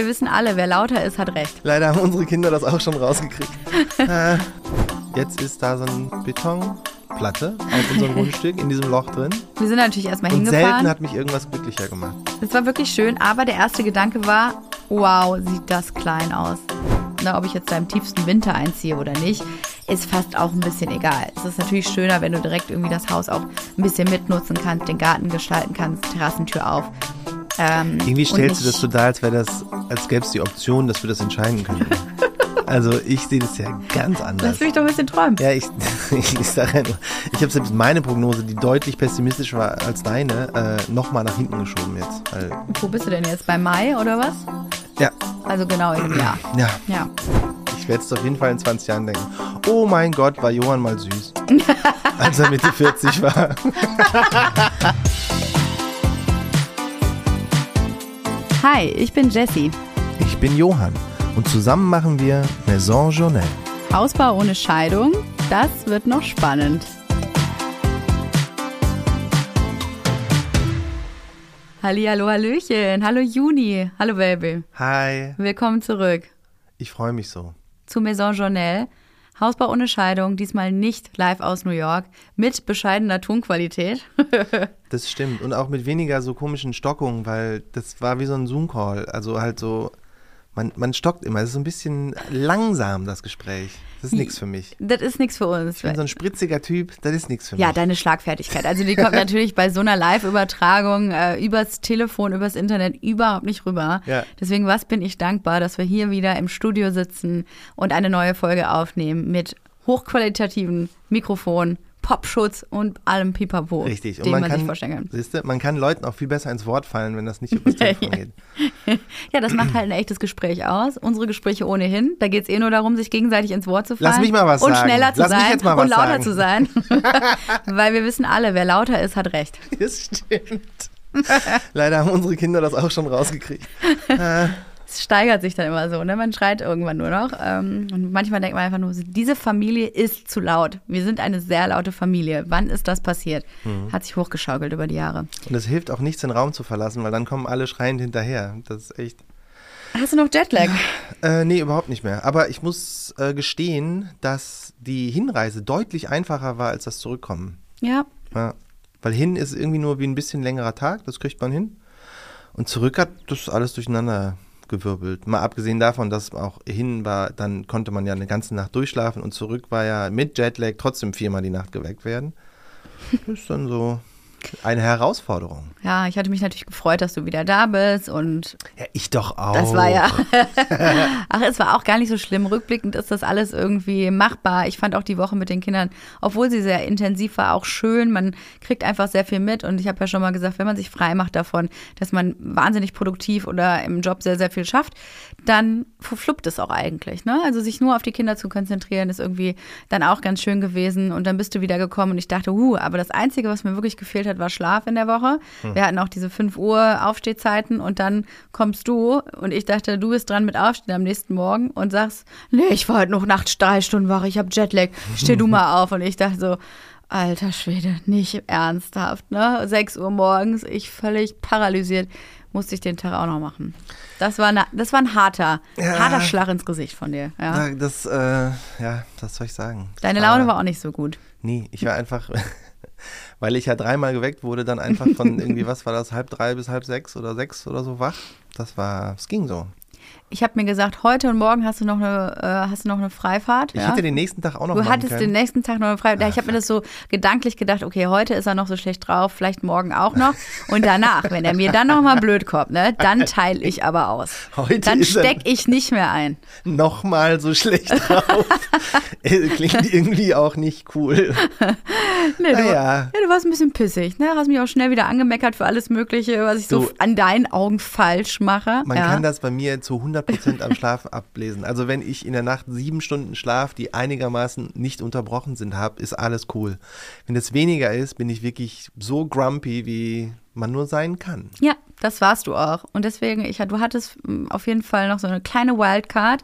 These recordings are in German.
wir wissen alle, wer lauter ist, hat recht. Leider haben unsere Kinder das auch schon rausgekriegt. äh, jetzt ist da so ein Betonplatte auf unserem Grundstück in diesem Loch drin. Wir sind natürlich erstmal Und hingefahren. selten hat mich irgendwas glücklicher gemacht. Es war wirklich schön, aber der erste Gedanke war, wow, sieht das klein aus. Na, ob ich jetzt da im tiefsten Winter einziehe oder nicht, ist fast auch ein bisschen egal. Es ist natürlich schöner, wenn du direkt irgendwie das Haus auch ein bisschen mitnutzen kannst, den Garten gestalten kannst, Terrassentür auf. Ähm, Irgendwie stellst du das so dar, als wäre das, als gäbe es die Option, dass wir das entscheiden können. Also ich sehe das ja ganz anders. Lass mich doch ein bisschen träumen. Ja, ich, ich sage ja nur, ich habe selbst meine Prognose, die deutlich pessimistischer war als deine, äh, nochmal nach hinten geschoben jetzt. Wo bist du denn jetzt? Bei Mai oder was? ja, Also genau einem Jahr. ja, Ja. ich werde es auf jeden Fall in 20 Jahren denken. Oh mein Gott, war Johann mal süß. als er Mitte 40 war. Hi, ich bin Jessie. Ich bin Johann und zusammen machen wir Maison Journal. Hausbau ohne Scheidung, das wird noch spannend. Hallihallo, Hallöchen. Hallo Juni. Hallo Baby. Hi, Willkommen zurück ich freue mich so. zu Maison Journal. Hausbau ohne Scheidung, diesmal nicht live aus New York, mit bescheidener Tonqualität. Das stimmt. Und auch mit weniger so komischen Stockungen, weil das war wie so ein Zoom-Call. Also halt so, man, man stockt immer. Es ist so ein bisschen langsam, das Gespräch. Das ist nichts für mich. Das ist nichts für uns. Ich bin so ein spritziger Typ, das ist nichts für Ja, mich. deine Schlagfertigkeit. Also die kommt natürlich bei so einer Live-Übertragung äh, übers Telefon, übers Internet überhaupt nicht rüber. Ja. Deswegen, was bin ich dankbar, dass wir hier wieder im Studio sitzen und eine neue Folge aufnehmen mit hochqualitativen Mikrofon, Popschutz und allem Pipapo, Richtig. Und den man, man, sich kann, vorstellen kann. siehste, man kann Leuten auch viel besser ins Wort fallen, wenn das nicht über das Telefon geht. Ja, das macht halt ein echtes Gespräch aus. Unsere Gespräche ohnehin. Da geht es eh nur darum, sich gegenseitig ins Wort zu fallen. Lass mich mal was Und sagen. schneller zu Lass sein und lauter sagen. zu sein. Weil wir wissen alle, wer lauter ist, hat recht. Das stimmt. Leider haben unsere Kinder das auch schon rausgekriegt. Es steigert sich dann immer so, ne? Man schreit irgendwann nur noch. Ähm, und manchmal denkt man einfach nur, so, diese Familie ist zu laut. Wir sind eine sehr laute Familie. Wann ist das passiert? Mhm. Hat sich hochgeschaukelt über die Jahre. Und es hilft auch nichts, den Raum zu verlassen, weil dann kommen alle schreiend hinterher. Das ist echt. Hast du noch Jetlag? Äh, nee, überhaupt nicht mehr. Aber ich muss äh, gestehen, dass die Hinreise deutlich einfacher war als das Zurückkommen. Ja. Ja. Weil hin ist irgendwie nur wie ein bisschen längerer Tag, das kriegt man hin. Und zurück hat das alles durcheinander gewirbelt. Mal abgesehen davon, dass auch hin war, dann konnte man ja eine ganze Nacht durchschlafen und zurück war ja mit Jetlag trotzdem viermal die Nacht geweckt werden. Das ist dann so eine Herausforderung. Ja, ich hatte mich natürlich gefreut, dass du wieder da bist und Ja, ich doch auch. Das war ja. Ach, es war auch gar nicht so schlimm. Rückblickend ist das alles irgendwie machbar. Ich fand auch die Woche mit den Kindern, obwohl sie sehr intensiv war, auch schön. Man kriegt einfach sehr viel mit. Und ich habe ja schon mal gesagt, wenn man sich frei macht davon, dass man wahnsinnig produktiv oder im Job sehr, sehr viel schafft, dann verfluppt es auch eigentlich. Ne? Also sich nur auf die Kinder zu konzentrieren, ist irgendwie dann auch ganz schön gewesen. Und dann bist du wieder gekommen und ich dachte, huh, aber das Einzige, was mir wirklich gefehlt hat, war Schlaf in der Woche. Wir hatten auch diese 5 Uhr Aufstehzeiten und dann kommst du und ich dachte, du bist dran mit Aufstehen am nächsten Morgen und sagst, nee, ich war heute noch nachts drei Stunden wach, ich habe Jetlag, steh du mal auf. Und ich dachte so, alter Schwede, nicht ernsthaft, ne? 6 Uhr morgens, ich völlig paralysiert, musste ich den Tag auch noch machen. Das war, na, das war ein harter, Ja. harter Schlag ins Gesicht von dir. Ja. Das, äh, ja, was soll ich sagen? Das Deine Laune war auch nicht so gut. Nee, ich war einfach, weil ich ja dreimal geweckt wurde, dann einfach von irgendwie, was war das, halb drei bis halb sechs oder sechs oder so wach. Das war, es ging so. Ich habe mir gesagt, heute und morgen hast du noch eine, äh, hast du noch eine Freifahrt. Ich ja? hätte den nächsten Tag auch noch Du hattest können. den nächsten Tag noch eine Freifahrt. Ah, ich habe mir das so gedanklich gedacht, okay, heute ist er noch so schlecht drauf, vielleicht morgen auch noch. Und danach, wenn er mir dann noch mal blöd kommt, ne, dann teile ich aber aus. Heute dann ist er- steck ich nicht mehr ein. Nochmal so schlecht drauf. Äh, Klingt irgendwie auch nicht cool. Nee, du, Naja. ja, du warst ein bisschen pissig, ne? Hast mich auch schnell wieder angemeckert für alles Mögliche, was ich so Du- an deinen Augen falsch mache. Man ja. kann das bei mir zu 100% am Schlaf ablesen. Also wenn ich in der Nacht sieben Stunden Schlaf, die einigermaßen nicht unterbrochen sind, habe, ist alles cool. Wenn es weniger ist, bin ich wirklich so grumpy, wie man nur sein kann. Ja, Das warst du auch. Und deswegen, ich, du hattest mm, auf jeden Fall noch so eine kleine Wildcard.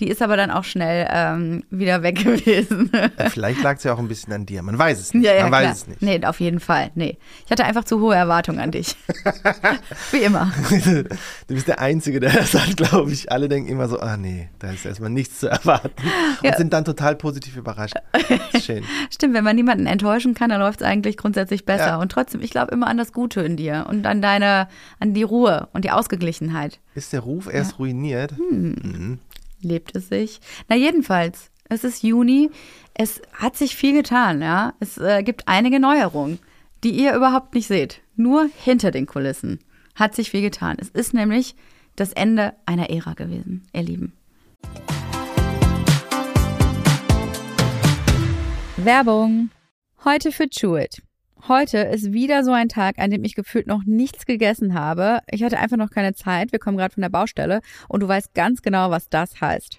Die ist aber dann auch schnell ähm, wieder weg gewesen. Vielleicht lag es ja auch ein bisschen an dir. Man weiß es nicht. Ja, ja, Man klar. weiß es nicht. Nee, auf jeden Fall. Nee. Ich hatte einfach zu hohe Erwartungen an dich. Wie immer. Du bist der Einzige, der das hat, glaube ich. Alle denken immer so, ah nee, da ist erstmal nichts zu erwarten. Und Ja. sind dann total positiv überrascht. Schön. Stimmt, wenn man niemanden enttäuschen kann, dann läuft es eigentlich grundsätzlich besser. Und trotzdem, ich glaube immer an das Gute in dir und an deine, an die Ruhe und die Ausgeglichenheit. Ist der Ruf erst ruiniert? Hm. Lebt es sich? Na, jedenfalls, es ist Juni. Es hat sich viel getan, ja. Es äh, gibt einige Neuerungen, die ihr überhaupt nicht seht. Nur hinter den Kulissen hat sich viel getan. Es ist nämlich das Ende einer Ära gewesen, ihr Lieben. Werbung. Heute für Chewit. Heute ist wieder so ein Tag, an dem ich gefühlt noch nichts gegessen habe. Ich hatte einfach noch keine Zeit. Wir kommen gerade von der Baustelle und du weißt ganz genau, was das heißt.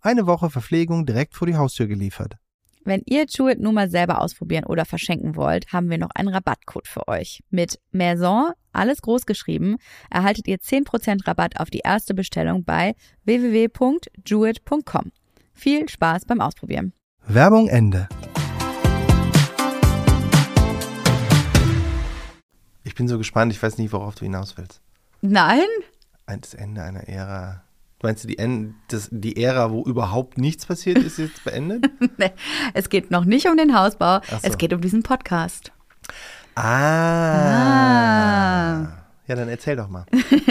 Eine Woche Verpflegung direkt vor die Haustür geliefert. Wenn ihr Chewit nun mal selber ausprobieren oder verschenken wollt, haben wir noch einen Rabattcode für euch. Mit Maison, alles groß geschrieben, erhaltet ihr 10% Rabatt auf die erste Bestellung bei www.jewit.com. Viel Spaß beim Ausprobieren. Werbung Ende. Ich bin so gespannt, ich weiß nicht, worauf du hinaus willst. Nein? Ein- Das Ende einer Ära. Meinst du, die, En- das, die Ära, wo überhaupt nichts passiert ist, jetzt beendet? Nee, es geht noch nicht um den Hausbau, so. es geht um diesen Podcast. ah. Ja, dann erzähl doch mal.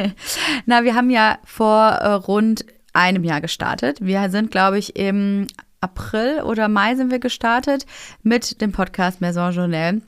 Na, wir haben ja vor äh, rund einem Jahr gestartet. Wir sind, glaube ich, im April oder Mai sind wir gestartet mit dem Podcast Maison Journal.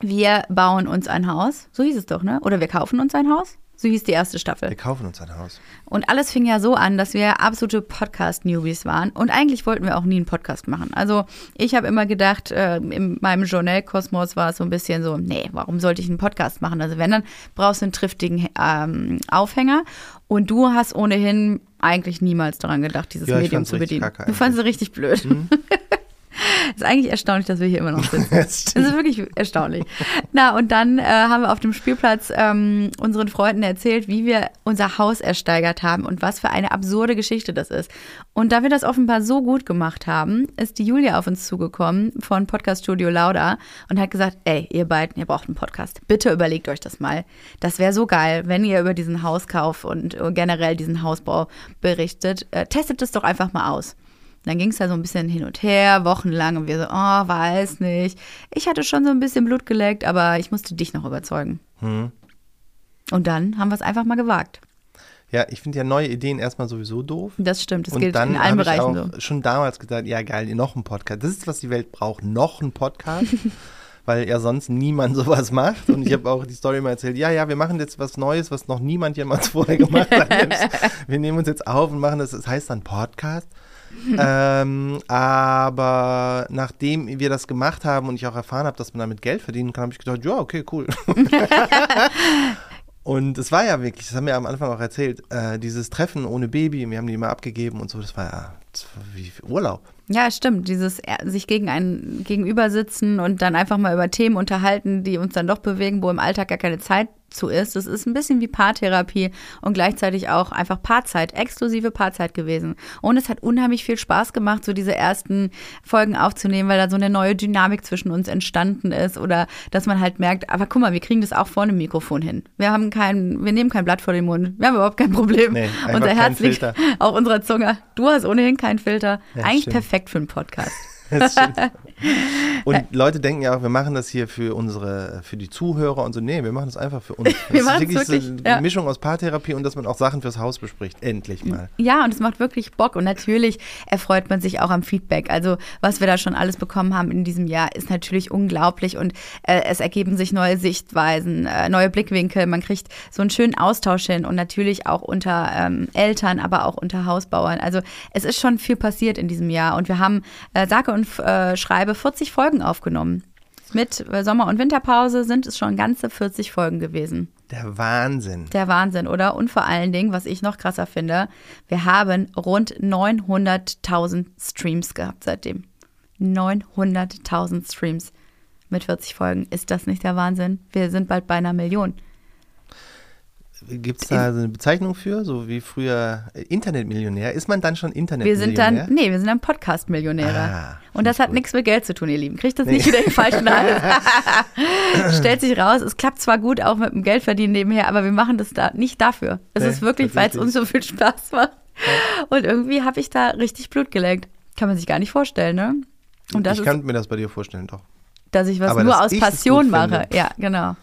Wir bauen uns ein Haus. So hieß es doch, ne? Oder wir kaufen uns ein Haus. So hieß die erste Staffel. Wir kaufen uns ein Haus. Und alles fing ja so an, dass wir absolute Podcast-Newbies waren. Und eigentlich wollten wir auch nie einen Podcast machen. Also ich habe immer gedacht, äh, in meinem Journal-Kosmos war es so ein bisschen so, nee, warum sollte ich einen Podcast machen? Also wenn, dann brauchst du einen triftigen ähm, Aufhänger. Und du hast ohnehin eigentlich niemals daran gedacht, dieses Ja, Medium zu bedienen. kacke du fandest es richtig blöd. ist eigentlich erstaunlich, dass wir hier immer noch sitzen. Das ist wirklich erstaunlich. Na, und dann äh, haben wir auf dem Spielplatz ähm, unseren Freunden erzählt, wie wir unser Haus ersteigert haben und was für eine absurde Geschichte das ist. Und da wir das offenbar so gut gemacht haben, ist die Julia auf uns zugekommen von Podcast Studio Lauda und hat gesagt, ey, ihr beiden, ihr braucht einen Podcast. Bitte überlegt euch das mal. Das wäre so geil, wenn ihr über diesen Hauskauf und generell diesen Hausbau berichtet. Äh, testet es doch einfach mal aus. Dann ging es da so ein bisschen hin und her, wochenlang, und wir so, oh, weiß nicht. Ich hatte schon so ein bisschen Blut geleckt, aber ich musste dich noch überzeugen. Hm. Und dann haben wir es einfach mal gewagt. Ja, ich finde ja neue Ideen erstmal sowieso doof. Das stimmt, das und gilt dann in allen habe ich Bereichen auch so. schon damals gesagt, ja geil, noch ein Podcast. Das ist, was die Welt braucht, noch ein Podcast. weil ja sonst niemand sowas macht. Und ich habe auch die Story mal erzählt, ja, ja, wir machen jetzt was Neues, was noch niemand jemals vorher gemacht hat. wir nehmen uns jetzt auf und machen das, das heißt dann Podcast. ähm, aber nachdem wir das gemacht haben und ich auch erfahren habe, dass man damit Geld verdienen kann, habe ich gedacht, ja, okay, cool. Und es war ja wirklich, das haben wir am Anfang auch erzählt, äh, dieses Treffen ohne Baby, wir haben die immer abgegeben und so, das war ja das war wie Urlaub. Ja, stimmt. Dieses sich gegen einen gegenüber sitzen und dann einfach mal über Themen unterhalten, die uns dann doch bewegen, wo im Alltag gar keine Zeit zu ist. Das ist ein bisschen wie Paartherapie und gleichzeitig auch einfach Paarzeit, exklusive Paarzeit gewesen. Und es hat unheimlich viel Spaß gemacht, so diese ersten Folgen aufzunehmen, weil da so eine neue Dynamik zwischen uns entstanden ist oder dass man halt merkt, aber guck mal, wir kriegen das auch vor einem Mikrofon hin. Wir haben kein, wir nehmen kein Blatt vor den Mund. Wir haben überhaupt kein Problem. Nee, Unser Herz liegt Filter. auf unserer Zunge. Du hast ohnehin keinen Filter. Ja, Eigentlich stimmt. perfekt für einen Podcast. Das stimmt. Und Leute denken ja auch, wir machen das hier für unsere, für die Zuhörer und so. Nee, wir machen das einfach für uns. Das Wir ist machen's wirklich so wirklich, eine ja. Mischung aus Paartherapie und dass man auch Sachen fürs Haus bespricht. Endlich mal. Ja, und es macht wirklich Bock. Und natürlich erfreut man sich auch am Feedback. Also, was wir da schon alles bekommen haben in diesem Jahr, ist natürlich unglaublich. Und äh, es ergeben sich neue Sichtweisen, äh, neue Blickwinkel. Man kriegt so einen schönen Austausch hin und natürlich auch unter ähm, Eltern, aber auch unter Hausbauern. Also, es ist schon viel passiert in diesem Jahr. Und wir haben, äh, sage und äh, schreibe, 40 Folgen aufgenommen. Mit äh, Sommer- und Winterpause sind es schon ganze 40 Folgen gewesen. Der Wahnsinn. Der Wahnsinn, oder? Und vor allen Dingen, was ich noch krasser finde, wir haben rund 900.000 Streams gehabt seitdem. 900.000 Streams mit 40 Folgen. Ist das nicht der Wahnsinn? Wir sind bald bei einer Million. Gibt es da so eine Bezeichnung für? So wie früher äh, Internetmillionär? Ist man dann schon Wir Internetmillionär? sind dann, nee, wir sind dann Podcast-Millionäre. Ah, Und das hat nichts mit Geld zu tun, ihr Lieben. Kriegt das nicht wieder in den falschen Hals. Stellt sich raus, es klappt zwar gut auch mit dem Geldverdienen nebenher, aber wir machen das da nicht dafür. Es Nee, ist wirklich, weil es uns so viel Spaß macht. Und irgendwie habe ich da richtig Blut geleckt. Kann man sich gar nicht vorstellen, ne? Und das ich ist, kann mir das bei dir vorstellen, doch. dass ich was aber nur aus Passion mache. finde. Ja, genau.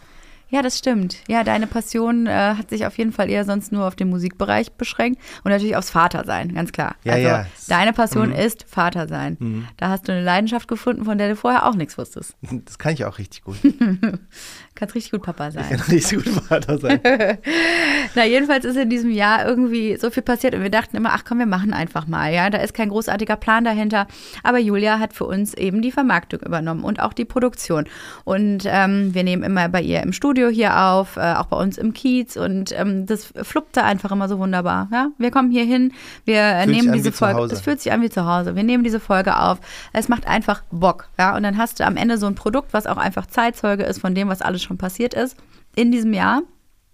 Ja, das stimmt. Ja, deine Passion äh, hat sich auf jeden Fall eher sonst nur auf den Musikbereich beschränkt und natürlich aufs Vatersein, ganz klar. Ja, also ja. deine Passion Mhm. ist Vatersein. Da hast du eine Leidenschaft gefunden, von der du vorher auch nichts wusstest. Das kann ich auch richtig gut. Kannst richtig gut Papa Ich sein. kann richtig gut Vater sein. Na, jedenfalls ist in diesem Jahr irgendwie so viel passiert und wir dachten immer, ach komm, wir machen einfach mal, ja. Da ist kein großartiger Plan dahinter. Aber Julia hat für uns eben die Vermarktung übernommen und auch die Produktion. Und ähm, wir nehmen immer bei ihr im Studio hier auf, äh, auch bei uns im Kiez und ähm, das fluppte einfach immer so wunderbar. Ja? Wir kommen hier hin, wir äh, Fühlt nehmen diese Folge. Es fühlt sich an wie zu Hause. Wir nehmen diese Folge auf. Es macht einfach Bock, ja. Und dann hast du am Ende so ein Produkt, was auch einfach Zeitzeuge ist von dem, was alles schon passiert ist in diesem Jahr.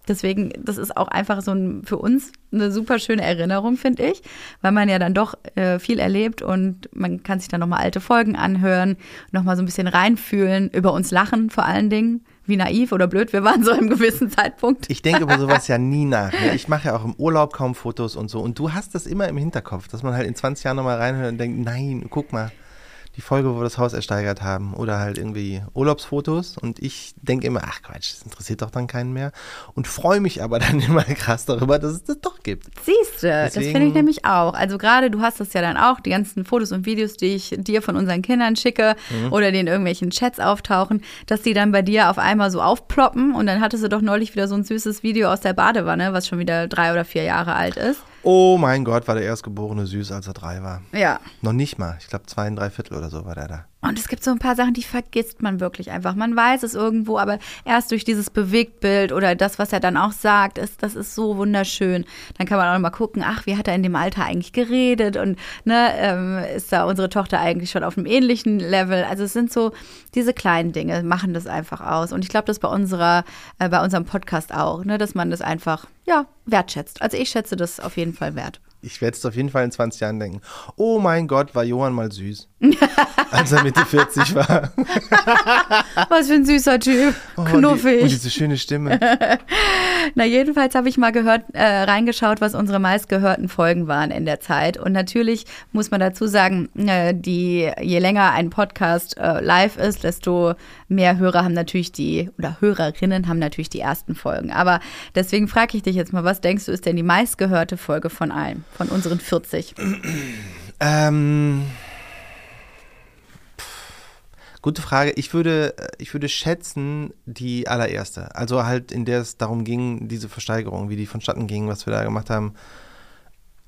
Deswegen, das ist auch einfach so ein, für uns eine super schöne Erinnerung, finde ich, weil man ja dann doch äh, viel erlebt und man kann sich dann nochmal alte Folgen anhören, nochmal so ein bisschen reinfühlen, über uns lachen vor allen Dingen, wie naiv oder blöd wir waren so einem gewissen Zeitpunkt. Ich denke über sowas ja nie nach. Ne? Ich mache ja auch im Urlaub kaum Fotos und so. Und du hast das immer im Hinterkopf, dass man halt in 20 Jahren nochmal reinhört und denkt, nein, guck mal, die Folge, wo wir das Haus ersteigert haben. Oder halt irgendwie Urlaubsfotos. Und ich denke immer, ach Quatsch, das interessiert doch dann keinen mehr. Und freue mich aber dann immer krass darüber, dass es das doch gibt. Siehst du, das finde ich nämlich auch. Also gerade du hast das ja dann auch, die ganzen Fotos und Videos, die ich dir von unseren Kindern schicke Mhm. oder die in irgendwelchen Chats auftauchen, dass die dann bei dir auf einmal so aufploppen und dann hattest du doch neulich wieder so ein süßes Video aus der Badewanne, was schon wieder drei oder vier Jahre alt ist. Oh mein Gott, war der Erstgeborene süß, als er drei war. Ja. Noch nicht mal. Ich glaube, zwei und drei Viertel oder so war der da. Und es gibt so ein paar Sachen, die vergisst man wirklich einfach. Man weiß es irgendwo, aber erst durch dieses Bewegtbild oder das, was er dann auch sagt, ist, das ist so wunderschön. Dann kann man auch mal gucken, ach, wie hat er in dem Alter eigentlich geredet und ne, ähm, ist da unsere Tochter eigentlich schon auf einem ähnlichen Level. Also es sind so diese kleinen Dinge, machen das einfach aus. Und ich glaube, das bei unserer, äh, bei unserem Podcast auch, ne, dass man das einfach, ja, wertschätzt. Also ich schätze das auf jeden Fall wert. Ich werde es auf jeden Fall in 20 Jahren denken. Oh mein Gott, war Johann mal süß. als er Mitte 40 war. Was für ein süßer Typ. Oh, und Knuffig. Die, und diese schöne Stimme. Na, jedenfalls habe ich mal gehört, äh, reingeschaut, was unsere meistgehörten Folgen waren in der Zeit. Und natürlich muss man dazu sagen, äh, die, je länger ein Podcast äh, live ist, desto mehr Hörer haben natürlich die, oder Hörerinnen haben natürlich die ersten Folgen. Aber deswegen frage ich dich jetzt mal, was denkst du, ist denn die meistgehörte Folge von allen, von unseren 40? Ähm, gute Frage. Ich würde, ich würde schätzen, die allererste. Also halt, in der es darum ging, diese Versteigerung, wie die vonstatten ging, was wir da gemacht haben.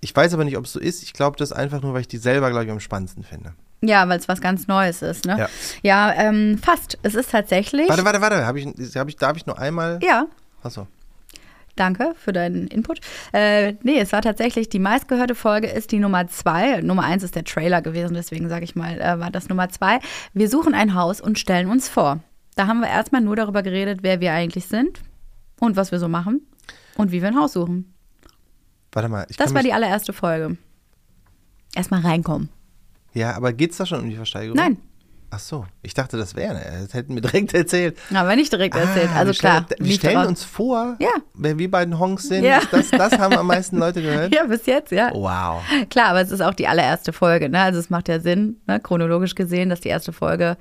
Ich weiß aber nicht, ob es so ist. Ich glaube das einfach nur, weil ich die selber, glaube ich, am spannendsten finde. Ja, weil es was ganz Neues ist, ne? Ja. Ja, ähm, fast. Es ist tatsächlich. Warte, warte, warte. Hab ich, hab ich, darf ich nur einmal? Ja, Achso. Danke für deinen Input. Äh, nee, es war tatsächlich die meistgehörte Folge ist die Nummer zwei. Nummer eins ist der Trailer gewesen, deswegen sage ich mal, äh, war das Nummer zwei. Wir suchen ein Haus und stellen uns vor. Da haben wir erstmal nur darüber geredet, wer wir eigentlich sind und was wir so machen und wie wir ein Haus suchen. Warte mal. Ich Das war die allererste Folge. Erstmal reinkommen. Ja, aber geht's da schon um die Versteigerung? Nein, Ach so, ich dachte, das wäre. Das hätten wir direkt erzählt. aber nicht direkt erzählt. Ah, Also wir stellen, klar. Wir lief stellen uns vor, Ja. wer wir beiden Honks sind. Ja. Das, das haben am meisten Leute gehört. Ja, bis jetzt, ja. Wow. Klar, aber es ist auch die allererste Folge, ne? Also es macht ja Sinn, ne? chronologisch gesehen, dass die erste Folge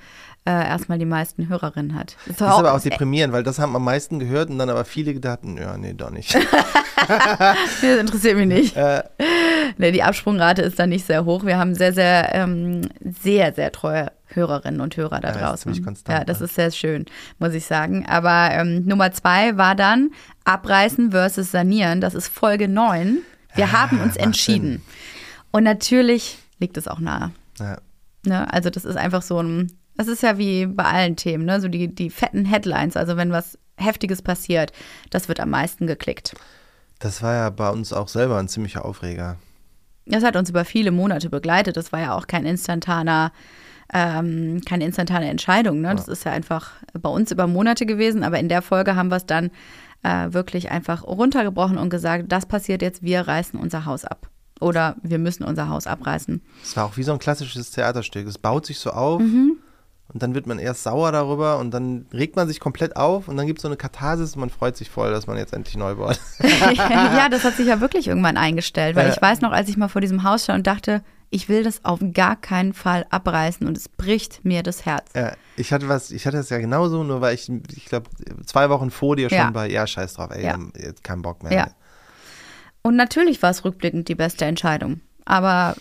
äh, erstmal die meisten Hörerinnen hat. Ist, Das ist aber auch deprimierend, weil das haben am meisten gehört und dann aber viele gedacht, ja, nee, doch nicht. Das interessiert mich nicht. äh, Nee, die Absprungrate ist da nicht sehr hoch. Wir haben sehr, sehr, ähm, sehr, sehr treue Hörerinnen und Hörer da Ja, ist draußen. konstant, ja, das ist sehr schön, muss ich sagen. Aber ähm, Nummer zwei war dann Abreißen versus Sanieren. Das ist Folge 9. Wir Ah, haben uns entschieden. Und natürlich liegt es auch nahe. ja. Ne? Also das ist einfach so ein, das ist ja wie bei allen Themen, ne? so die, die fetten Headlines, also wenn was Heftiges passiert, das wird am meisten geklickt. Das war ja bei uns auch selber ein ziemlicher Aufreger. Das hat uns über viele Monate begleitet. Das war ja auch kein instantaner, ähm, keine instantane Entscheidung. Ne? Das ist ja einfach bei uns über Monate gewesen, aber in der Folge haben wir es dann äh, wirklich einfach runtergebrochen und gesagt, das passiert jetzt, wir reißen unser Haus ab. Oder wir müssen unser Haus abreißen. Es war auch wie so ein klassisches Theaterstück. Es baut sich so auf Mhm. und dann wird man erst sauer darüber und dann regt man sich komplett auf und dann gibt es so eine Katharsis und man freut sich voll, dass man jetzt endlich neu baut. ja, das hat sich ja wirklich irgendwann eingestellt, weil Ja. ich weiß noch, als ich mal vor diesem Haus stand und dachte, ich will das auf gar keinen Fall abreißen und es bricht mir das Herz. Ja, ich hatte was, ich hatte das ja genauso, nur weil ich, ich glaube, zwei Wochen vor dir schon Ja. bei, ja, scheiß drauf, ey, Ja. jetzt kein Bock mehr. Ja. Und natürlich war es rückblickend die beste Entscheidung. Aber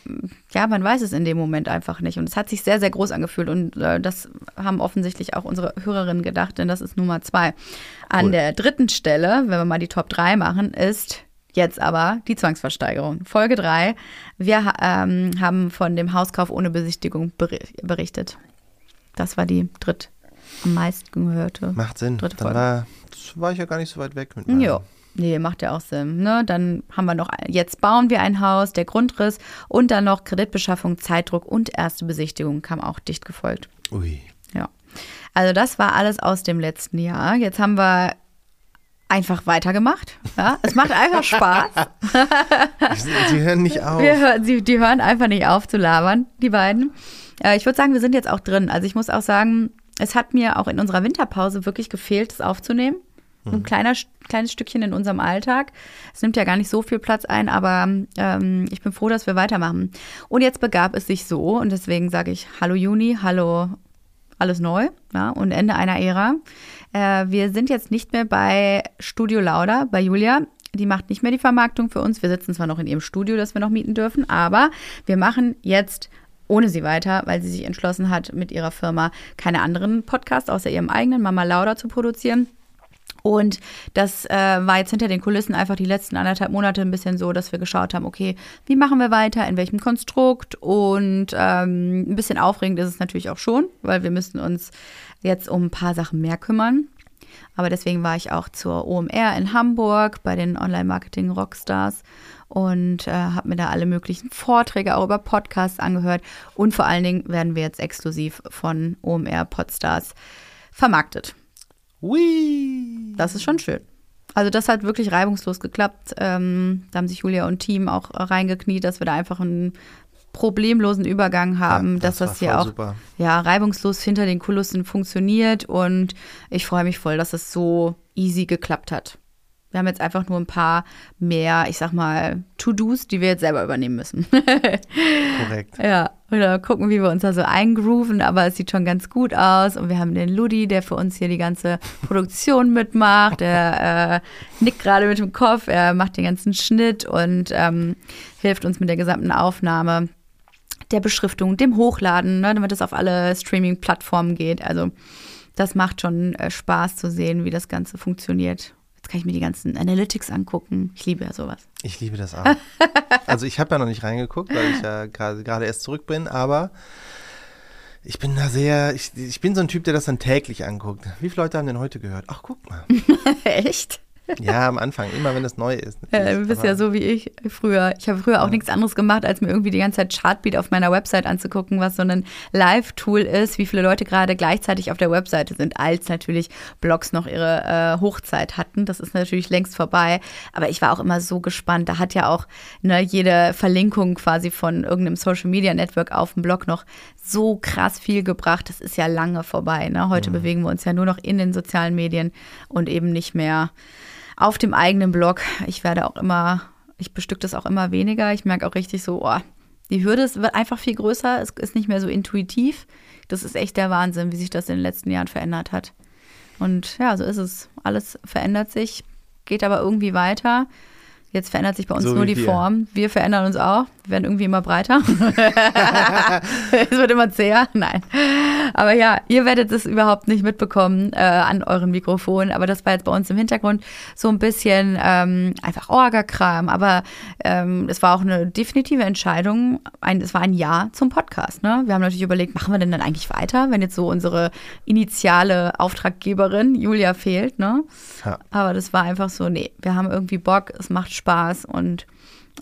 ja, man weiß es in dem Moment einfach nicht. Und es hat sich sehr, sehr groß angefühlt. Und äh, das haben offensichtlich auch unsere Hörerinnen gedacht, denn das ist Nummer zwei. An Cool. der dritten Stelle, wenn wir mal die Top 3 machen, ist jetzt aber die Zwangsversteigerung. Folge 3. Wir ähm, haben von dem Hauskauf ohne Besichtigung beri- berichtet. Das war die dritt am meisten gehörte. Macht Sinn. Dritte Folge. war, war ich ja gar nicht so weit weg mit meinem. Ja. Nee, macht ja auch Sinn. Ne? Dann haben wir noch, jetzt bauen wir ein Haus, der Grundriss und dann noch Kreditbeschaffung, Zeitdruck und erste Besichtigung kam auch dicht gefolgt. Ui. Ja. Also das war alles aus dem letzten Jahr. Jetzt haben wir einfach weitergemacht. Ja? Es macht einfach Spaß. Sie, hören nicht auf. Wir hören, sie, die hören einfach nicht auf zu labern, die beiden. Äh, ich würde sagen, wir sind jetzt auch drin. Also ich muss auch sagen, es hat mir auch in unserer Winterpause wirklich gefehlt, das aufzunehmen. So Ein kleiner, kleines Stückchen in unserem Alltag. Es nimmt ja gar nicht so viel Platz ein, aber ähm, ich bin froh, dass wir weitermachen. Und jetzt begab es sich so, und deswegen sage ich Hallo Juni, Hallo alles neu ja, und Ende einer Ära. Äh, wir sind jetzt nicht mehr bei Studio Lauda, bei Julia. Die macht nicht mehr die Vermarktung für uns. Wir sitzen zwar noch in ihrem Studio, das wir noch mieten dürfen, aber wir machen jetzt ohne sie weiter, weil sie sich entschlossen hat, mit ihrer Firma keine anderen Podcasts außer ihrem eigenen Mama Lauda zu produzieren. Und das äh, war jetzt hinter den Kulissen einfach die letzten anderthalb Monate ein bisschen so, dass wir geschaut haben, okay, wie machen wir weiter, in welchem Konstrukt und ähm, ein bisschen aufregend ist es natürlich auch schon, weil wir müssen uns jetzt um ein paar Sachen mehr kümmern. Aber deswegen war ich auch zur OMR in Hamburg bei den Online-Marketing-Rockstars und äh, habe mir da alle möglichen Vorträge auch über Podcasts angehört. Und vor allen Dingen werden wir jetzt exklusiv von OMR Podstars vermarktet. Ui. Das ist schon schön. Also das hat wirklich reibungslos geklappt. Ähm, da haben sich Julia und Team auch reingekniet, dass wir da einfach einen problemlosen Übergang haben, Ja, dass das das war hier auch super. ja reibungslos hinter den Kulissen funktioniert und ich freue mich voll, dass es so easy geklappt hat. Wir haben jetzt einfach nur ein paar mehr, ich sag mal, To-Dos, die wir jetzt selber übernehmen müssen. Korrekt. Ja, oder gucken, wie wir uns da so eingrooven, aber es sieht schon ganz gut aus. Und wir haben den Ludi, der für uns hier die ganze Produktion mitmacht. Der äh, nickt gerade mit dem Kopf, er macht den ganzen Schnitt und ähm, hilft uns mit der gesamten Aufnahme, der Beschriftung, dem Hochladen, ne, damit es auf alle Streaming-Plattformen geht. Also das macht schon äh, Spaß zu sehen, wie das Ganze funktioniert. Jetzt kann ich mir die ganzen Analytics angucken. Ich liebe ja sowas. Ich liebe das auch. also ich habe ja noch nicht reingeguckt, weil ich ja gerade erst zurück bin, aber ich bin da sehr, ich, ich bin so ein Typ, der das dann täglich anguckt. Wie viele Leute haben denn heute gehört? Ach, guck mal. Echt? Ja, am Anfang, immer wenn es neu ist. Ja, natürlich. du bist Aber ja so wie ich früher. Ich habe früher auch nichts anderes gemacht, als mir irgendwie die ganze Zeit Chartbeat auf meiner Website anzugucken, was so ein Live-Tool ist, wie viele Leute gerade gleichzeitig auf der Webseite sind, als natürlich Blogs noch ihre äh, Hochzeit hatten. Das ist natürlich längst vorbei. Aber ich war auch immer so gespannt. Da hat ja auch ne, jede Verlinkung quasi von irgendeinem Social Media Network auf dem Blog noch so krass viel gebracht. Das ist ja lange vorbei. Ne? Heute bewegen wir uns ja nur noch in den sozialen Medien und eben nicht mehr auf dem eigenen Blog. Ich werde auch immer, ich bestück das auch immer weniger. Ich merke auch richtig so, oh, die Hürde wird einfach viel größer. Es ist nicht mehr so intuitiv. Das ist echt der Wahnsinn, wie sich das in den letzten Jahren verändert hat. Und ja, so ist es. Alles verändert sich, geht aber irgendwie weiter. Jetzt verändert sich bei uns So nur die wir. Form. Wir verändern uns auch. Wir werden irgendwie immer breiter. es wird immer zäher. Nein. Aber ja, ihr werdet es überhaupt nicht mitbekommen äh, an euren Mikrofonen. Aber das war jetzt bei uns im Hintergrund so ein bisschen ähm, einfach Orga-Kram. Aber ähm, es war auch eine definitive Entscheidung. Ein, es war ein Ja zum Podcast. Ne? Wir haben natürlich überlegt, machen wir denn dann eigentlich weiter, wenn jetzt so unsere initiale Auftraggeberin Julia fehlt. Ne? Ja. Aber das war einfach so, nee, wir haben irgendwie Bock, es macht Spaß und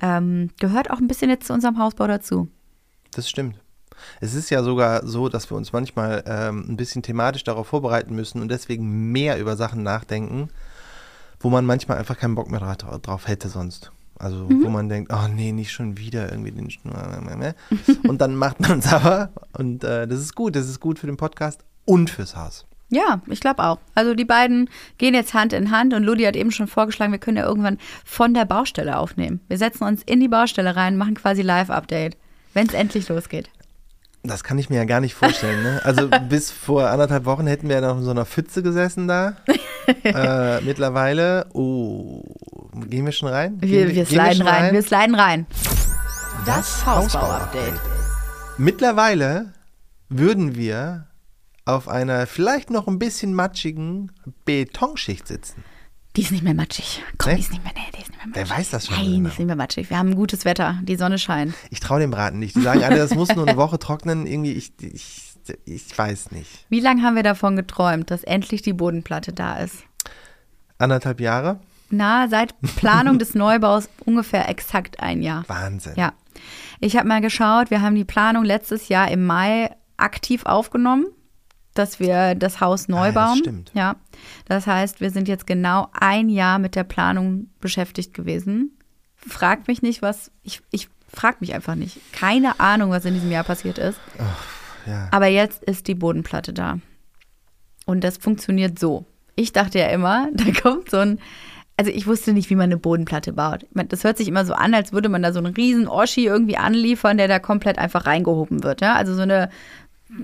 ähm, gehört auch ein bisschen jetzt zu unserem Hausbau dazu. Das stimmt. Es ist ja sogar so, dass wir uns manchmal ähm, ein bisschen thematisch darauf vorbereiten müssen und deswegen mehr über Sachen nachdenken, wo man manchmal einfach keinen Bock mehr dra drauf hätte sonst. Also wo man denkt, oh nee, nicht schon wieder irgendwie den und dann macht man es aber und äh, das ist gut, das ist gut für den Podcast und fürs Haus. Ja, ich glaube auch. Also die beiden gehen jetzt Hand in Hand und Ludi hat eben schon vorgeschlagen, wir können ja irgendwann von der Baustelle aufnehmen. Wir setzen uns in die Baustelle rein, machen quasi Live-Update, wenn es endlich losgeht. Das kann ich mir ja gar nicht vorstellen. Ne? Also bis vor anderthalb Wochen hätten wir ja noch in so einer Pfütze gesessen da. äh, mittlerweile, oh, gehen wir schon rein? Wir, Gehen wir gehen sliden schon rein, wir sliden rein. Das Hausbau-Update. Mittlerweile würden wir auf einer vielleicht noch ein bisschen matschigen Betonschicht sitzen. Die ist nicht mehr matschig. Komm, Nee? die ist nicht mehr, nee, die ist nicht mehr matschig. Wer weiß das schon Nein, genau? die ist nicht mehr matschig. Wir haben gutes Wetter, die Sonne scheint. Ich traue dem Braten nicht. Die sagen alle, das muss nur eine Woche trocknen. Irgendwie, ich, ich, ich weiß nicht. Wie lange haben wir davon geträumt, dass endlich die Bodenplatte da ist? Anderthalb Jahre? Na, seit Planung des Neubaus ungefähr exakt ein Jahr. Wahnsinn. Ja. Ich habe mal geschaut, wir haben die Planung letztes Jahr im Mai aktiv aufgenommen, dass wir das Haus neu Ah, das bauen. stimmt. Ja. Das heißt, wir sind jetzt genau ein Jahr mit der Planung beschäftigt gewesen. Frag mich nicht, was. Ich, ich frag mich einfach nicht. Keine Ahnung, was in diesem Jahr passiert ist. Ja. Aber jetzt ist die Bodenplatte da. Und das funktioniert so. Ich dachte ja immer, da kommt so ein. Also ich wusste nicht, wie man eine Bodenplatte baut. Das hört sich immer so an, als würde man da so einen riesen Oschi irgendwie anliefern, der da komplett einfach reingehoben wird. Ja? Also so eine,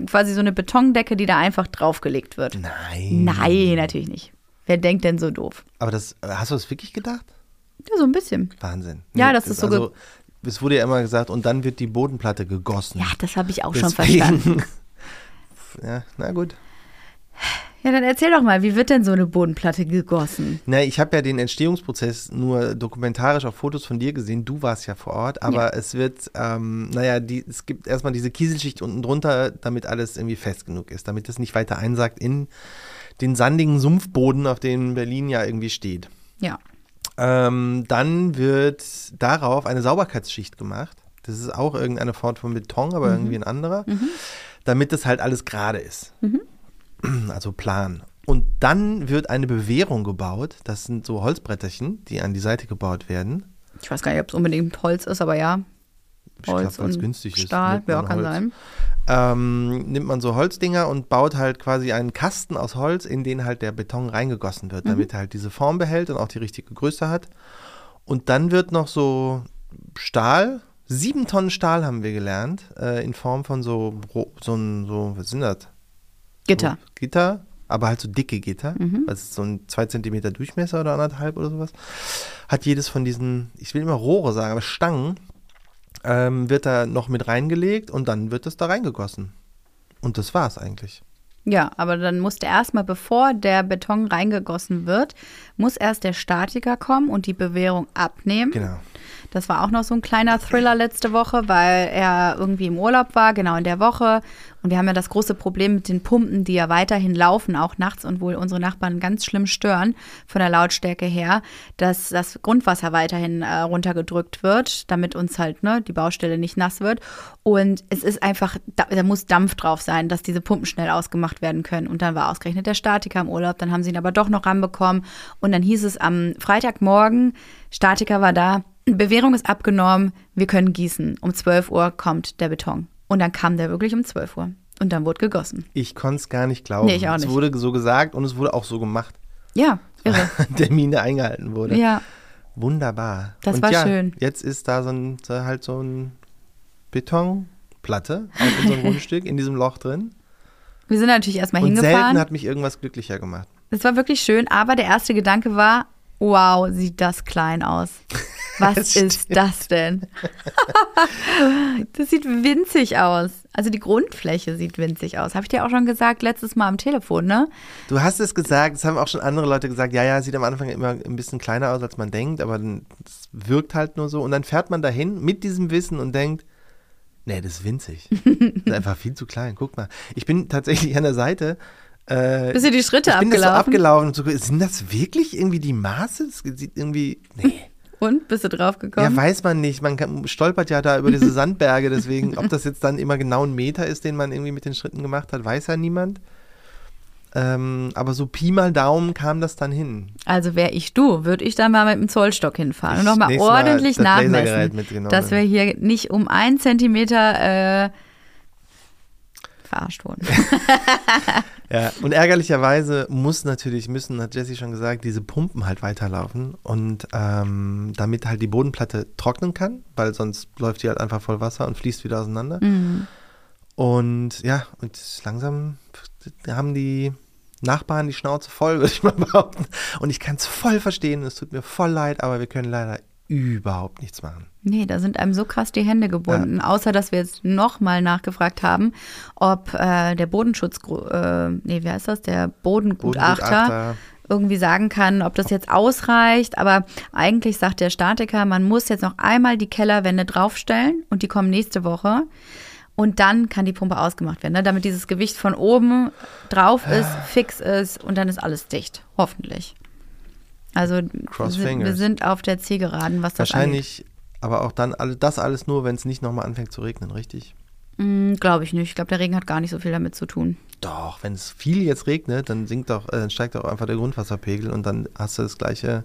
quasi so eine Betondecke, die da einfach draufgelegt wird. Nein. Nein, natürlich nicht. Wer denkt denn so doof? Aber das, hast du das wirklich gedacht? Ja, so ein bisschen. Wahnsinn. Ja, das ist so Also, es wurde ja immer gesagt, und dann wird die Bodenplatte gegossen. Ja, das habe ich auch schon Deswegen- verstanden. ja, na gut. Ja, dann erzähl doch mal, wie wird denn so eine Bodenplatte gegossen? Na, ich habe ja den Entstehungsprozess nur dokumentarisch auf Fotos von dir gesehen. Du warst ja vor Ort, aber Ja. es wird, ähm, naja, die, es gibt erstmal diese Kieselschicht unten drunter, damit alles irgendwie fest genug ist, damit es nicht weiter einsackt in den sandigen Sumpfboden, auf dem Berlin ja irgendwie steht. Ja. Ähm, dann wird darauf eine Sauberkeitsschicht gemacht. Das ist auch irgendeine Form von Beton, aber irgendwie ein anderer, damit das halt alles gerade ist. Also plan. Und dann wird eine Bewehrung gebaut. Das sind so Holzbretterchen, die an die Seite gebaut werden. Ich weiß gar nicht, ob es unbedingt Holz ist, aber ja. Ich glaub, Holz weil's und günstig ist, Stahl, man ja, kann Holz. sein. Ähm, nimmt man so Holzdinger und baut halt quasi einen Kasten aus Holz, in den halt der Beton reingegossen wird, damit er halt diese Form behält und auch die richtige Größe hat. Und dann wird noch so Stahl, sieben Tonnen Stahl haben wir gelernt, äh, in Form von so, so, so was sind das? Gitter. So Gitter, aber halt so dicke Gitter. Mhm. Das ist so ein zwei Zentimeter Durchmesser oder anderthalb oder sowas. Hat jedes von diesen, ich will immer Rohre sagen, aber Stangen, ähm, wird da noch mit reingelegt und dann wird es da reingegossen. Und das war's eigentlich. Ja, aber dann musste erstmal, bevor der Beton reingegossen wird, muss erst der Statiker kommen und die Bewährung abnehmen. Genau. Das war auch noch so ein kleiner Thriller letzte Woche, weil er irgendwie im Urlaub war, genau in der Woche. Und wir haben ja das große Problem mit den Pumpen, die ja weiterhin laufen, auch nachts und wohl unsere Nachbarn ganz schlimm stören von der Lautstärke her, dass das Grundwasser weiterhin äh, runtergedrückt wird, damit uns halt ne, die Baustelle nicht nass wird. Und es ist einfach, da, da muss Dampf drauf sein, dass diese Pumpen schnell ausgemacht werden können. Und dann war ausgerechnet der Statiker im Urlaub, dann haben sie ihn aber doch noch ranbekommen. Und dann hieß es am Freitagmorgen, Statiker war da, Bewährung ist abgenommen, wir können gießen. Um 12 Uhr kommt der Beton. Und dann kam der wirklich um 12 Uhr. Und dann wurde gegossen. Ich konnte es gar nicht glauben. Nee, ich auch nicht. Es wurde so gesagt und es wurde auch so gemacht. Ja, irre. Termine eingehalten wurde. ja, Wunderbar. Das und war ja, schön. Jetzt ist da so ein, halt so ein Betonplatte auf unserem Grundstück in diesem Loch drin. wir sind natürlich erstmal Und selten hingefahren. hat mich irgendwas glücklicher gemacht. Es war wirklich schön, aber der erste Gedanke war, wow, sieht das klein aus. Was Das ist stimmt. das denn? das sieht winzig aus. Also die Grundfläche sieht winzig aus. Habe ich dir auch schon gesagt letztes Mal am Telefon, ne? Du hast es gesagt, es haben auch schon andere Leute gesagt, ja, ja, sieht am Anfang immer ein bisschen kleiner aus, als man denkt, aber es wirkt halt nur so. Und dann fährt man dahin mit diesem Wissen und denkt, nee, das ist winzig. das ist einfach viel zu klein. Guck mal. Ich bin tatsächlich an der Seite. Äh, Bist du die Schritte ich bin das so abgelaufen? abgelaufen und so, sind das wirklich irgendwie die Maße? Das sieht irgendwie, nee. Und bist du drauf Ja, weiß man nicht. Man kann, stolpert ja da über diese Sandberge, deswegen, ob das jetzt dann immer genau ein Meter ist, den man irgendwie mit den Schritten gemacht hat, weiß ja niemand. Ähm, aber so Pi mal Daumen kam das dann hin. also wäre ich du, würde ich da mal mit dem Zollstock hinfahren und Ich nochmal nächstes Mal ordentlich das nachmessen, dass wir hier nicht um einen Zentimeter äh, verarscht wurden. Ja, und ärgerlicherweise muss natürlich, müssen, hat Jesse schon gesagt, diese Pumpen halt weiterlaufen und ähm, damit halt die Bodenplatte trocknen kann, weil sonst läuft die halt einfach voll Wasser und fließt wieder auseinander. Mhm. Und ja, und langsam haben die Nachbarn die Schnauze voll, würde ich mal behaupten. Und ich kann es voll verstehen, es tut mir voll leid, aber wir können leider überhaupt nichts machen. Nee, da sind einem so krass die Hände gebunden. Außer, dass wir jetzt nochmal nachgefragt haben, ob äh, der Bodenschutz, äh, nee, wie heißt das? Der Bodengutachter, Bodengutachter. irgendwie sagen kann, ob das jetzt ausreicht. Aber eigentlich sagt der Statiker, man muss jetzt noch einmal die Kellerwände draufstellen und die kommen nächste Woche. Und dann kann die Pumpe ausgemacht werden, ne? damit dieses Gewicht von oben drauf ist, fix ist und dann ist alles dicht. Hoffentlich. Also wir sind, auf der Zielgeraden, was das angeht. Wahrscheinlich, aber auch dann alle, das alles nur, wenn es nicht nochmal anfängt zu regnen, richtig? Mm, Glaube ich nicht. Ich glaube, der Regen hat gar nicht so viel damit zu tun. Doch, wenn es viel jetzt regnet, dann sinkt doch, äh, dann steigt doch einfach der Grundwasserpegel und dann hast du das gleiche,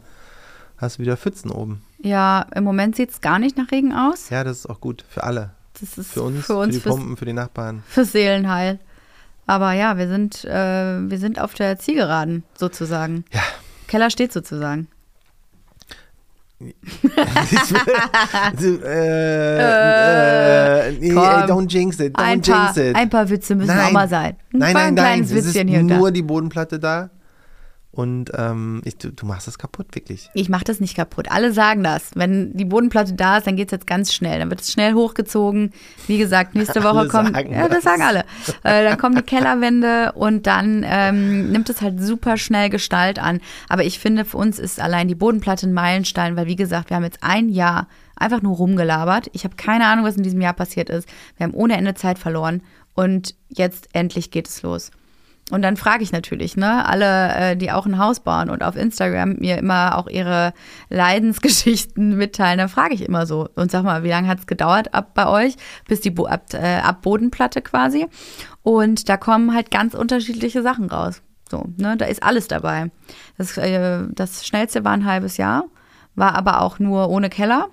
hast du wieder Pfützen oben. Ja, im Moment sieht es gar nicht nach Regen aus. Ja, das ist auch gut für alle. Das ist Für uns, für, uns die fürs, Pumpen, für die Nachbarn. fürs Seelenheil. Aber ja, wir sind, äh, wir sind auf der Zielgeraden sozusagen. Ja. Keller steht sozusagen. Also, äh, äh, nee, don't jinx it, don't Ein paar, jinx it. ein paar Witze müssen Nein. auch mal sein. Ein nein, paar- nein, ein nein, es ist hier nur die Bodenplatte da und ähm, ich, du, du machst das kaputt, wirklich. Ich mache das nicht kaputt. Alle sagen das. Wenn die Bodenplatte da ist, dann geht es jetzt ganz schnell. Dann wird es schnell hochgezogen. Wie gesagt, nächste Woche kommen. Ja, das das. sagen alle. Äh, dann kommen die Kellerwände und dann ähm, nimmt es halt super schnell Gestalt an. Aber ich finde, für uns ist allein die Bodenplatte ein Meilenstein, weil wie gesagt, wir haben jetzt ein Jahr einfach nur rumgelabert. Ich habe keine Ahnung, was in diesem Jahr passiert ist. Wir haben ohne Ende Zeit verloren und jetzt endlich geht es los. Und dann frage ich natürlich, ne, alle, äh, die auch ein Haus bauen und auf Instagram mir immer auch ihre Leidensgeschichten mitteilen, dann frage ich immer so und sag mal, wie lange hat es gedauert ab bei euch, bis die Bo ab, äh, ab Bodenplatte quasi? Und da kommen halt ganz unterschiedliche Sachen raus. So, ne, da ist alles dabei. Das, äh, das schnellste war ein halbes Jahr, war aber auch nur ohne Keller.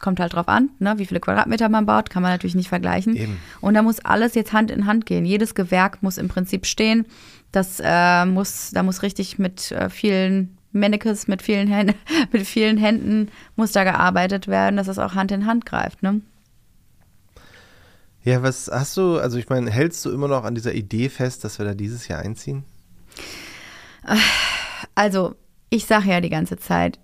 Kommt halt drauf an, ne, wie viele Quadratmeter man baut, kann man natürlich nicht vergleichen. Eben. Und da muss alles jetzt Hand in Hand gehen. Jedes Gewerk muss im Prinzip stehen. Das äh, muss, da muss richtig mit äh, vielen Mannequins, mit vielen Händen, mit vielen Händen muss da gearbeitet werden, dass das auch Hand in Hand greift. Ne? Ja, was hast du, also ich meine, hältst du immer noch an dieser Idee fest, dass wir da dieses Jahr einziehen? Also, ich sage ja die ganze Zeit,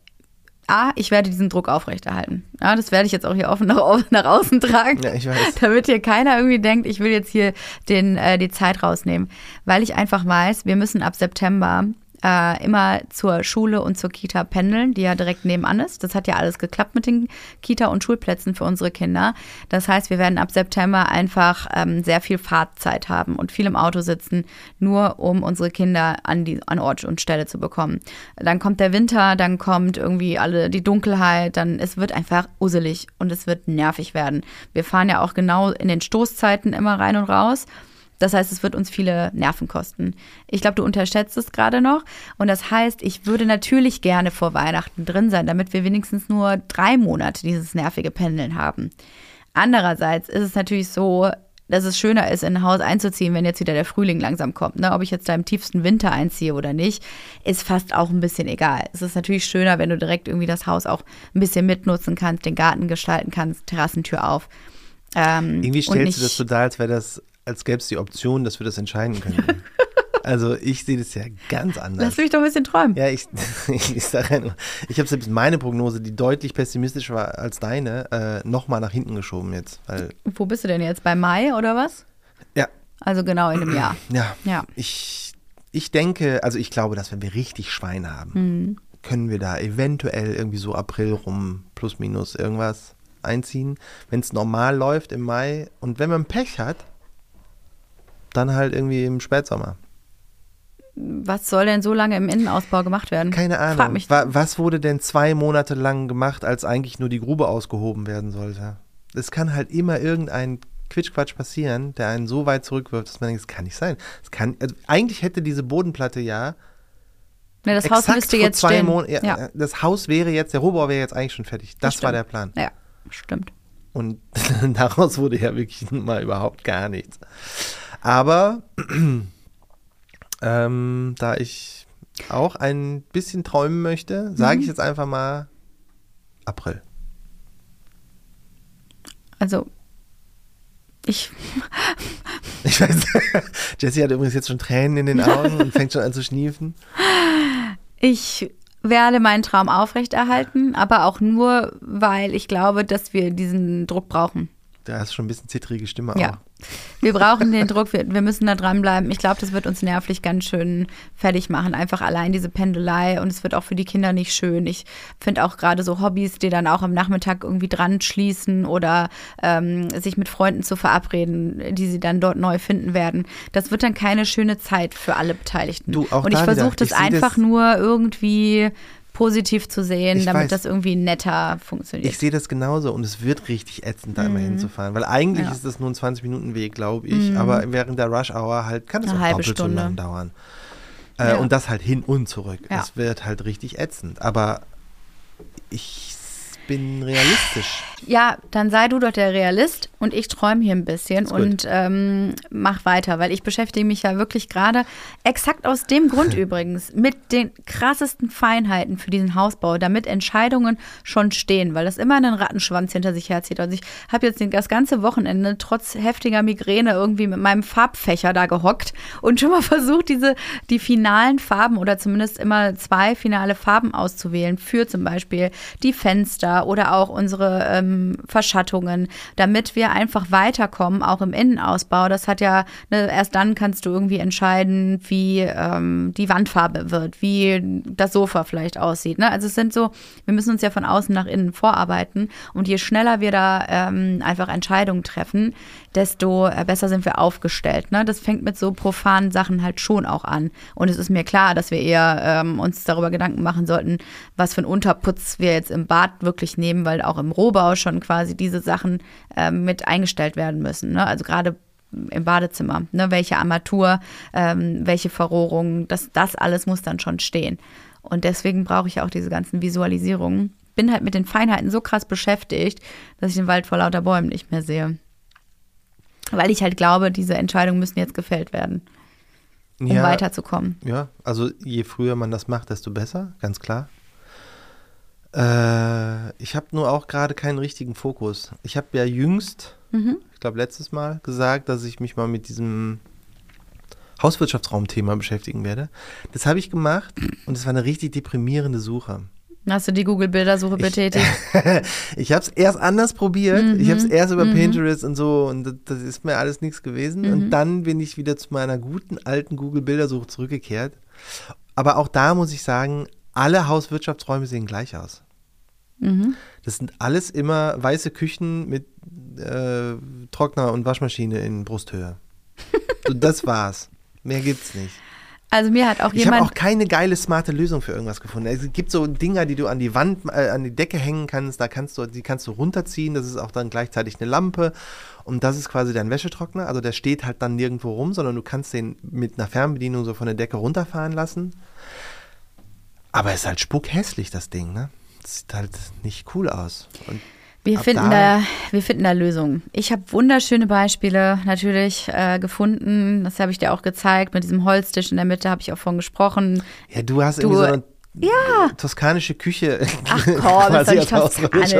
A, ich werde diesen Druck aufrechterhalten. Ja, das werde ich jetzt auch hier offen nach, nach außen tragen. Ja, ich weiß. Damit hier keiner irgendwie denkt, ich will jetzt hier den, äh, die Zeit rausnehmen. Weil ich einfach weiß, wir müssen ab September äh, immer zur Schule und zur Kita pendeln, die ja direkt nebenan ist. Das hat ja alles geklappt mit den Kita- und Schulplätzen für unsere Kinder. Das heißt, wir werden ab September einfach ähm, sehr viel Fahrtzeit haben und viel im Auto sitzen, nur um unsere Kinder an, die, an Ort und Stelle zu bekommen. Dann kommt der Winter, dann kommt irgendwie alle die Dunkelheit, dann es wird einfach uselig und es wird nervig werden. Wir fahren ja auch genau in den Stoßzeiten immer rein und raus. Das heißt, es wird uns viele Nerven kosten. Ich glaube, du unterschätzt es gerade noch. Und das heißt, ich würde natürlich gerne vor Weihnachten drin sein, damit wir wenigstens nur drei Monate dieses nervige Pendeln haben. Andererseits ist es natürlich so, dass es schöner ist, in ein Haus einzuziehen, wenn jetzt wieder der Frühling langsam kommt. Ne? Ob ich jetzt da im tiefsten Winter einziehe oder nicht, ist fast auch ein bisschen egal. Es ist natürlich schöner, wenn du direkt irgendwie das Haus auch ein bisschen mitnutzen kannst, den Garten gestalten kannst, Terrassentür auf. Ähm, Irgendwie stellst du das so dar, als wäre das als gäbe es die Option, dass wir das entscheiden können. Also ich sehe das ja ganz anders. Lass mich doch ein bisschen träumen. Ja, ich, ich, sage ja nur, ich habe selbst meine Prognose, die deutlich pessimistischer war als deine, äh, nochmal nach hinten geschoben jetzt. Wo bist du denn jetzt? Bei Mai oder was? Ja. Also genau in einem Jahr. Ja. ja. Ich, ich denke, also ich glaube, dass wenn wir richtig Schwein haben, mhm. können wir da eventuell irgendwie so April rum, plus minus irgendwas einziehen. Wenn es normal läuft im Mai und wenn man Pech hat, dann halt irgendwie im Spätsommer. Was soll denn so lange im Innenausbau gemacht werden? Keine Ahnung. Frag mich. Was wurde denn zwei Monate lang gemacht, als eigentlich nur die Grube ausgehoben werden sollte? Es kann halt immer irgendein Quitschquatsch passieren, der einen so weit zurückwirft, dass man denkt, das kann nicht sein. Das kann, also eigentlich hätte diese Bodenplatte ja. Ja, das Haus müsste jetzt stehen. Mon ja, ja. Das Haus wäre jetzt, der Rohbau wäre jetzt eigentlich schon fertig. Das, das war der Plan. Ja, stimmt. Und daraus wurde ja wirklich mal überhaupt gar nichts. Aber ähm, da ich auch ein bisschen träumen möchte, sage ich mhm. jetzt einfach mal April. Also, ich. ich weiß, Jessie hat übrigens jetzt schon Tränen in den Augen und fängt schon an zu schniefen. Ich werde meinen Traum aufrechterhalten, aber auch nur, weil ich glaube, dass wir diesen Druck brauchen. Da hast schon ein bisschen zittrige Stimme ja. auch. Wir brauchen den Druck, wir, wir müssen da dranbleiben. Ich glaube, das wird uns nervlich ganz schön fertig machen. Einfach allein diese Pendelei und es wird auch für die Kinder nicht schön. Ich finde auch gerade so Hobbys, die dann auch am Nachmittag irgendwie dran schließen oder ähm, sich mit Freunden zu verabreden, die sie dann dort neu finden werden. Das wird dann keine schöne Zeit für alle Beteiligten. Du, auch und ich versuche das einfach das nur irgendwie positiv zu sehen, ich damit weiß, das irgendwie netter funktioniert. Ich sehe das genauso und es wird richtig ätzend, da mhm. immer hinzufahren, weil eigentlich ja. ist das nur ein 20 Minuten Weg, glaube ich, mhm. aber während der Rush Hour halt kann es auch doppelt Stunde. so lang dauern. Äh, ja. Und das halt hin und zurück. Es wird halt richtig ätzend, aber ich bin realistisch. Ja, dann sei du doch der Realist und ich träume hier ein bisschen und ähm, mach weiter, weil ich beschäftige mich ja wirklich gerade exakt aus dem Grund übrigens mit den krassesten Feinheiten für diesen Hausbau, damit Entscheidungen schon stehen, weil das immer einen Rattenschwanz hinter sich herzieht. Also ich habe jetzt das ganze Wochenende trotz heftiger Migräne irgendwie mit meinem Farbfächer da gehockt und schon mal versucht, diese die finalen Farben oder zumindest immer zwei finale Farben auszuwählen für zum Beispiel die Fenster oder auch unsere ähm, Verschattungen, damit wir einfach weiterkommen, auch im Innenausbau. Das hat ja, ne, erst dann kannst du irgendwie entscheiden, wie ähm, die Wandfarbe wird, wie das Sofa vielleicht aussieht. Ne? Also es sind so, wir müssen uns ja von außen nach innen vorarbeiten und je schneller wir da ähm, einfach Entscheidungen treffen, desto äh, besser sind wir aufgestellt. Ne? Das fängt mit so profanen Sachen halt schon auch an. Und es ist mir klar, dass wir eher ähm, uns darüber Gedanken machen sollten, was für einen Unterputz wir jetzt im Bad wirklich nehmen, weil auch im Rohbau schon quasi diese Sachen äh, mit eingestellt werden müssen. Ne? Also gerade im Badezimmer, ne? welche Armatur, ähm, welche Verrohrung, das, das alles muss dann schon stehen. Und deswegen brauche ich auch diese ganzen Visualisierungen. Bin halt mit den Feinheiten so krass beschäftigt, dass ich den Wald vor lauter Bäumen nicht mehr sehe. Weil ich halt glaube, diese Entscheidungen müssen jetzt gefällt werden, um ja, weiterzukommen. Ja, also je früher man das macht, desto besser, ganz klar. Äh, ich habe nur auch gerade keinen richtigen Fokus. Ich habe ja jüngst, mhm. ich glaube letztes Mal, gesagt, dass ich mich mal mit diesem Hauswirtschaftsraum-Thema beschäftigen werde. Das habe ich gemacht und es war eine richtig deprimierende Suche. Hast du die Google-Bildersuche betätigt? Ich, habe es erst anders probiert. Mhm. Ich habe es erst über mhm. Pinterest und so und das, das, ist mir alles nichts gewesen. Mhm. Und dann bin ich wieder zu meiner guten alten Google-Bildersuche zurückgekehrt. Aber auch da muss ich sagen, alle Hauswirtschaftsräume sehen gleich aus. Mhm. Das sind alles immer weiße Küchen mit äh, Trockner und Waschmaschine in Brusthöhe. so, das war's. Mehr gibt's nicht. Also mir hat auch Ich habe jemand. auch keine geile, smarte Lösung für irgendwas gefunden. Es gibt so Dinger, die du an die Wand, äh, an die Decke hängen kannst, da kannst du, die kannst du runterziehen, das ist auch dann gleichzeitig eine Lampe und das ist quasi dein Wäschetrockner. Also der steht halt dann nirgendwo rum, sondern du kannst den mit einer Fernbedienung so von der Decke runterfahren lassen. Aber es ist halt spuckhässlich, das Ding, ne? Das sieht halt nicht cool aus. Und Wir ab finden, da- da, wir finden da Lösungen. Ich habe wunderschöne Beispiele natürlich äh, gefunden. Das habe ich dir auch gezeigt. Mit diesem Holztisch in der Mitte habe ich auch von gesprochen. Ja, du hast Du- irgendwie so eine Ja. toskanische Küche Ach komm, ist nicht als toskanisch.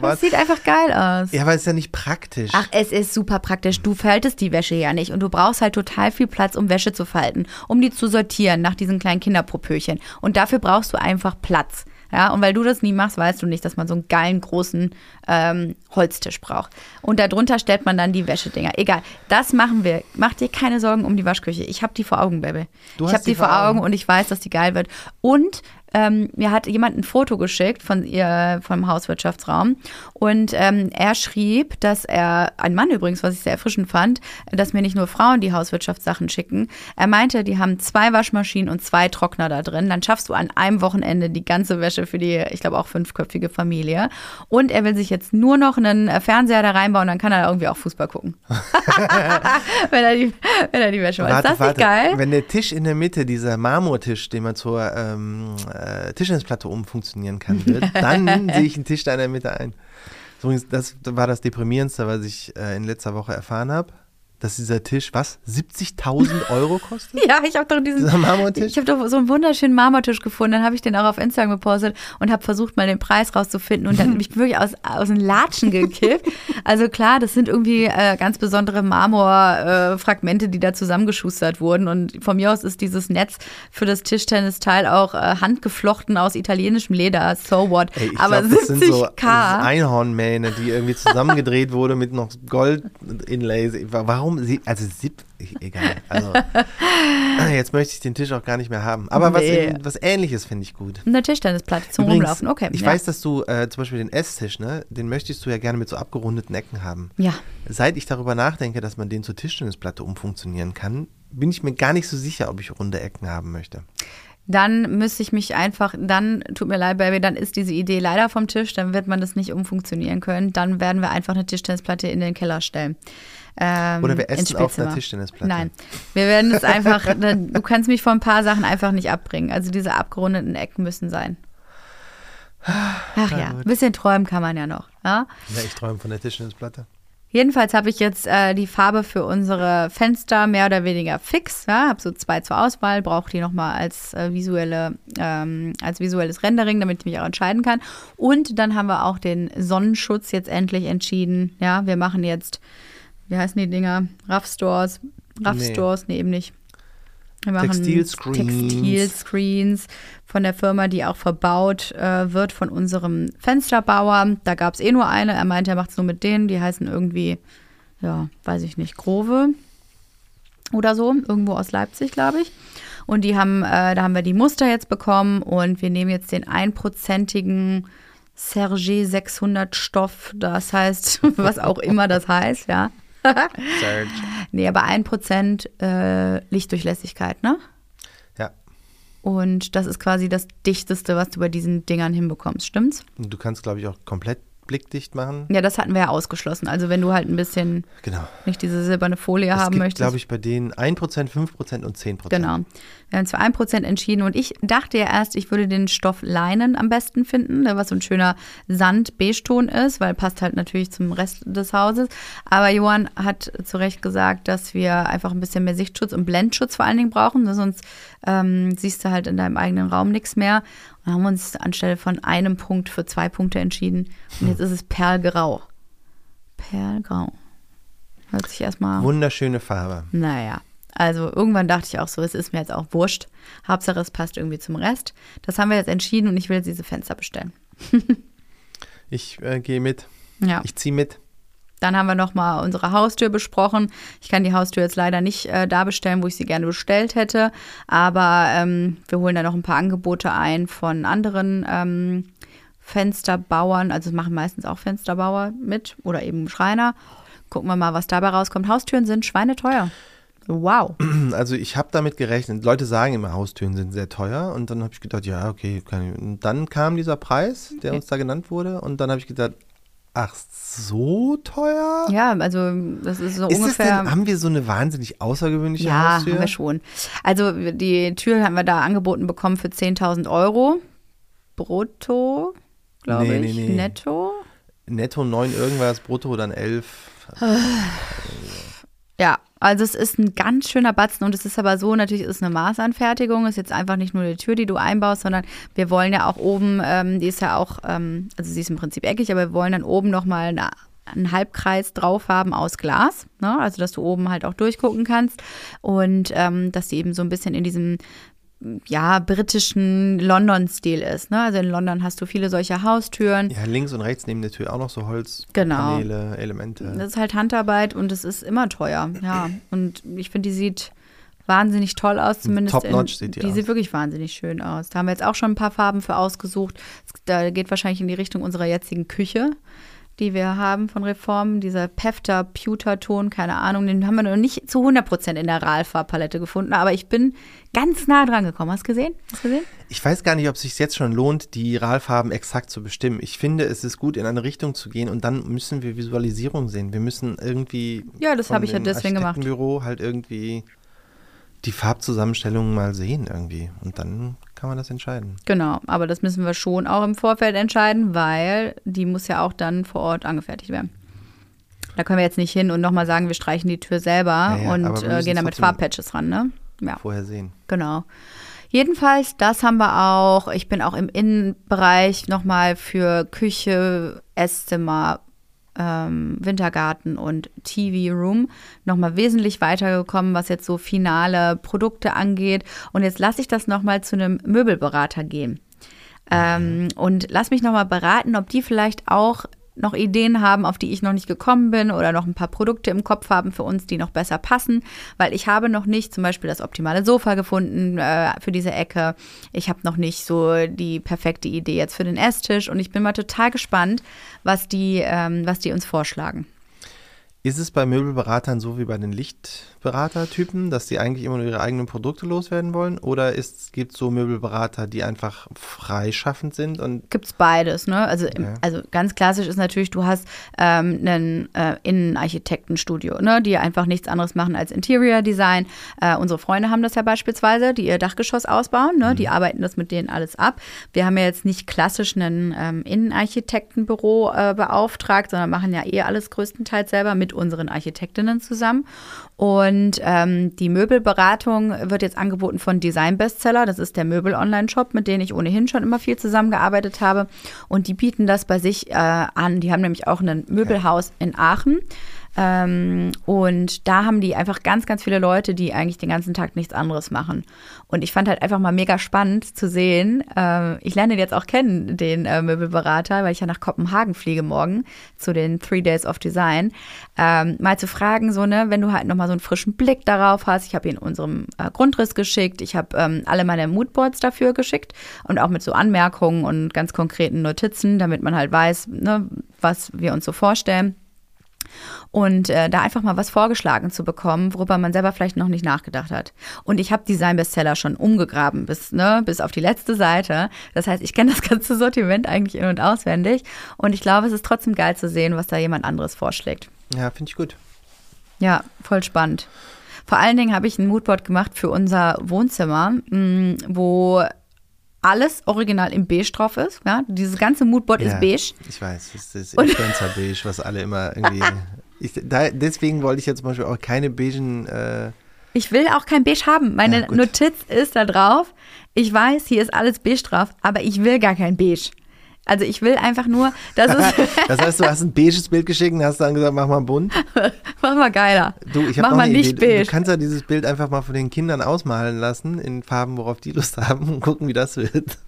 Das sieht einfach geil aus. Ja, aber es ist ja nicht praktisch. Ach, es ist super praktisch. Du faltest die Wäsche ja nicht und du brauchst halt total viel Platz, um Wäsche zu falten, um die zu sortieren nach diesen kleinen Kinderpopöchen. Und dafür brauchst du einfach Platz. Ja, und weil du das nie machst, weißt du nicht, dass man so einen geilen großen ähm, Holztisch braucht. Und darunter stellt man dann die Wäschedinger. Egal, das machen wir. Mach dir keine Sorgen um die Waschküche. Ich habe die vor Augen, Baby. Du ich habe die vor Augen und ich weiß, dass die geil wird. Und ähm, mir hat jemand ein Foto geschickt von ihr vom Hauswirtschaftsraum und ähm, er schrieb, dass er ein Mann übrigens, was ich sehr erfrischend fand, dass mir nicht nur Frauen die Hauswirtschaftssachen schicken. Er meinte, die haben zwei Waschmaschinen und zwei Trockner da drin. Dann schaffst du an einem Wochenende die ganze Wäsche für die, ich glaube auch fünfköpfige Familie. Und er will sich jetzt nur noch einen Fernseher da reinbauen, dann kann er irgendwie auch Fußball gucken. wenn, er die, wenn er die Wäsche macht. Ist das nicht geil? Wenn der Tisch in der Mitte, dieser Marmortisch, den man zur ähm, äh, Tischtennisplatte umfunktionieren kann, wird, dann sehe ich einen Tisch da in der Mitte ein. Übrigens, das war das Deprimierendste, was ich äh, in letzter Woche erfahren habe, dass dieser Tisch, was, 70.000 Euro kostet? Ja, ich habe doch diesen. Dieser Marmortisch? Ich habe doch so einen wunderschönen Marmortisch gefunden. Dann habe ich den auch auf Instagram gepostet und habe versucht, mal den Preis rauszufinden. Und dann bin ich wirklich aus, aus den Latschen gekippt. Also klar, das sind irgendwie äh, ganz besondere Marmorfragmente, äh, die da zusammengeschustert wurden. Und von mir aus ist dieses Netz für das Tischtennisteil auch äh, handgeflochten aus italienischem Leder. So what? Ey, Aber glaub, das sind so 70k. Einhornmähne, die irgendwie zusammengedreht wurde mit noch Gold-Inlays. Warum? Sie, also, sieb, egal. Also, jetzt möchte ich den Tisch auch gar nicht mehr haben. Aber was, Nee. was Ähnliches finde ich gut. Eine Tischtennisplatte zum Übrigens, Rumlaufen. Okay. Ich ja. weiß, dass du äh, zum Beispiel den Esstisch, ne, den möchtest du ja gerne mit so abgerundeten Ecken haben. Ja. Seit ich darüber nachdenke, dass man den zur Tischtennisplatte umfunktionieren kann, bin ich mir gar nicht so sicher, ob ich runde Ecken haben möchte. Dann müsste ich mich einfach, dann, tut mir leid, Baby, dann ist diese Idee leider vom Tisch, dann wird man das nicht umfunktionieren können. Dann werden wir einfach eine Tischtennisplatte in den Keller stellen. Ähm, Oder wir essen auf einer Spielzimmer. Tischtennisplatte. Nein, wir werden es einfach, du kannst mich von ein paar Sachen einfach nicht abbringen. Also diese abgerundeten Ecken müssen sein. Ach ja, ein bisschen träumen kann man ja noch. Ja? Ja, ich träume von der Tischtennisplatte. Jedenfalls habe ich jetzt äh, die Farbe für unsere Fenster mehr oder weniger fix. Ja, habe so zwei zur Auswahl, brauche die nochmal als äh, visuelle, ähm, als visuelles Rendering, damit ich mich auch entscheiden kann. Und dann haben wir auch den Sonnenschutz jetzt endlich entschieden. Ja, wir machen jetzt, wie heißen die Dinger? Rough Stores, Rough Nee. Stores, nee, eben nicht. Wir machen Textilscreens. Textilscreens von der Firma, die auch verbaut äh, wird von unserem Fensterbauer. Da gab es eh nur eine. Er meinte, er macht es nur mit denen. Die heißen irgendwie, ja, weiß ich nicht, Grove oder so. Irgendwo aus Leipzig, glaube ich. Und die haben, äh, da haben wir die Muster jetzt bekommen und wir nehmen jetzt den einprozentigen Serge 600 Stoff. Das heißt, was auch immer das heißt, ja. Nee, aber 1% äh, Lichtdurchlässigkeit, ne? Ja. Und das ist quasi das Dichteste, was du bei diesen Dingern hinbekommst, stimmt's? Und du kannst, glaube ich, auch komplett blickdicht machen. Ja, das hatten wir ja ausgeschlossen. Also wenn du halt ein bisschen Genau. nicht diese silberne Folie es haben gibt, möchtest. glaube ich, bei denen 1%, 5% und 10%. Genau. Wir haben uns für 1% entschieden und ich dachte ja erst, ich würde den Stoff Leinen am besten finden, was so ein schöner Sand-Beige-Ton ist, weil passt halt natürlich zum Rest des Hauses. Aber Johann hat zu Recht gesagt, dass wir einfach ein bisschen mehr Sichtschutz und Blendschutz vor allen Dingen brauchen, sonst ähm, siehst du halt in deinem eigenen Raum nichts mehr. Und haben uns anstelle von einem Punkt für zwei Punkte entschieden. Und jetzt ist es Perlgrau. Perlgrau. Hört sich erstmal. Wunderschöne Farbe. Naja, also irgendwann dachte ich auch so, es ist mir jetzt auch wurscht. Hauptsache, es passt irgendwie zum Rest. Das haben wir jetzt entschieden und ich will jetzt diese Fenster bestellen. Ich äh, gehe mit. Ja, Ich ziehe mit. Dann haben wir nochmal unsere Haustür besprochen. Ich kann die Haustür jetzt leider nicht äh, da bestellen, wo ich sie gerne bestellt hätte. Aber ähm, wir holen da noch ein paar Angebote ein von anderen ähm, Fensterbauern. Also machen meistens auch Fensterbauer mit oder eben Schreiner. Gucken wir mal, was dabei rauskommt. Haustüren sind schweineteuer. Wow. Also ich habe damit gerechnet. Leute sagen immer, Haustüren sind sehr teuer. Und dann habe ich gedacht, ja, okay. Kann ich. Und dann kam dieser Preis, der uns da genannt wurde. Und dann habe ich gedacht, ach, so teuer? Ja, also das ist so Ist ungefähr. denn, haben wir so eine wahnsinnig außergewöhnliche ja, Haustür? haben wir schon. Also die Tür haben wir da angeboten bekommen für 10.000 Euro. Brutto, glaube Nee, ich. nee, nee. Netto. Netto 9 irgendwas, brutto dann 11. Ja, also es ist ein ganz schöner Batzen und es ist aber so, natürlich ist es eine Maßanfertigung, ist jetzt einfach nicht nur die Tür, die du einbaust, sondern wir wollen ja auch oben, ähm, die ist ja auch, ähm, also sie ist im Prinzip eckig, aber wir wollen dann oben nochmal eine einen Halbkreis drauf haben aus Glas, ne? also dass du oben halt auch durchgucken kannst und ähm, dass die eben so ein bisschen in diesem ja, britischen London-Stil ist. Ne? Also in London hast du viele solcher Haustüren. Ja, links und rechts neben der Tür auch noch so Genau. Holzpaneele, Elemente. Das ist halt Handarbeit und es ist immer teuer, ja. Und ich finde, die sieht wahnsinnig toll aus, zumindest. Top-notch in, sieht die die aus. sieht wirklich wahnsinnig schön aus. Da haben wir jetzt auch schon ein paar Farben für ausgesucht. Es- Da geht wahrscheinlich in die Richtung unserer jetzigen Küche, die wir haben von Reformen. Dieser Pefter Pewter-Ton, keine Ahnung, den haben wir noch nicht zu 100% in der RAL-Farbpalette gefunden, aber ich bin ganz nah dran gekommen. Hast du gesehen? Hast gesehen? Ich weiß gar nicht, ob es sich jetzt schon lohnt, die RAL-Farben exakt zu bestimmen. Ich finde, es ist gut, in eine Richtung zu gehen und dann müssen wir Visualisierung sehen. Wir müssen irgendwie. Ja, das habe ich ja deswegen gemacht. Architektenbüro halt irgendwie die Farbzusammenstellung mal sehen irgendwie. Und dann kann man das entscheiden. Genau, aber das müssen wir schon auch im Vorfeld entscheiden, weil die muss ja auch dann vor Ort angefertigt werden. Da können wir jetzt nicht hin und nochmal sagen, wir streichen die Tür selber Ja, ja, und äh, gehen da mit trotzdem- Farbpatches ran, ne? Ja, Vorher sehen. genau. Jedenfalls, das haben wir auch. Ich bin auch im Innenbereich nochmal für Küche, Esszimmer, ähm, Wintergarten und TV-Room nochmal wesentlich weitergekommen, was jetzt so finale Produkte angeht. Und jetzt lasse ich das nochmal zu einem Möbelberater gehen. Ähm, und lass mich nochmal beraten, ob die vielleicht auch noch Ideen haben, auf die ich noch nicht gekommen bin oder noch ein paar Produkte im Kopf haben für uns, die noch besser passen, weil ich habe noch nicht zum Beispiel das optimale Sofa gefunden äh, für diese Ecke. Ich habe noch nicht so die perfekte Idee jetzt für den Esstisch und ich bin mal total gespannt, was die, ähm, was die uns vorschlagen. Ist es bei Möbelberatern so wie bei den Lichtberatertypen, dass die eigentlich immer nur ihre eigenen Produkte loswerden wollen? Oder gibt es so Möbelberater, die einfach freischaffend sind und Gibt's beides, ne? Also, Ja. also ganz klassisch ist natürlich, du hast ähm, einen äh, Innenarchitektenstudio, ne, die einfach nichts anderes machen als Interior Design. Äh, unsere Freunde haben das ja beispielsweise, die ihr Dachgeschoss ausbauen, ne? Die arbeiten das mit denen alles ab. Wir haben ja jetzt nicht klassisch einen ähm, Innenarchitektenbüro äh, beauftragt, sondern machen ja eh alles größtenteils selber mit unseren Architektinnen zusammen. Und ähm, die Möbelberatung wird jetzt angeboten von Design Bestseller. Das ist der Möbel-Online-Shop, mit dem ich ohnehin schon immer viel zusammengearbeitet habe. Und die bieten das bei sich äh, an. Die haben nämlich auch ein Möbelhaus in Aachen. Ähm, und da haben die einfach ganz, ganz viele Leute, die eigentlich den ganzen Tag nichts anderes machen. Und ich fand halt einfach mal mega spannend zu sehen. Äh, ich lerne den jetzt auch kennen, den äh, Möbelberater, weil ich ja nach Kopenhagen fliege morgen zu den Three Days of Design. Ähm, mal zu fragen, so, ne, wenn du halt nochmal so einen frischen Blick darauf hast. Ich habe ihn unserem äh, Grundriss geschickt. Ich habe ähm, alle meine Moodboards dafür geschickt und auch mit so Anmerkungen und ganz konkreten Notizen, damit man halt weiß, ne, was wir uns so vorstellen und äh, da einfach mal was vorgeschlagen zu bekommen, worüber man selber vielleicht noch nicht nachgedacht hat. Und ich habe Design Bestseller schon umgegraben bis ne bis auf die letzte Seite. Das heißt, ich kenne das ganze Sortiment eigentlich in und auswendig und ich glaube, es ist trotzdem geil zu sehen, was da jemand anderes vorschlägt. ja, finde ich gut. Ja, voll spannend. Vor allen Dingen habe ich ein Moodboard gemacht für unser Wohnzimmer, mh, wo alles original im Beige drauf ist. Ja? Dieses ganze Moodboard Ja, ist beige. Ich weiß, das ist Influencer-Beige, was alle immer irgendwie. Ich, da, deswegen wollte ich jetzt zum Beispiel auch keine beigen. Äh, Ich will auch kein Beige haben. Meine Ja. Notiz ist da drauf. Ich weiß, hier ist alles beige drauf, aber ich will gar kein Beige. Also ich will einfach nur, dass es das heißt, du hast ein beiges Bild geschickt und hast dann gesagt, mach mal bunt. mach mal geiler. Du, ich mach mal nicht Idee. beige. Du kannst ja dieses Bild einfach mal von den Kindern ausmalen lassen in Farben, worauf die Lust haben und gucken, wie das wird.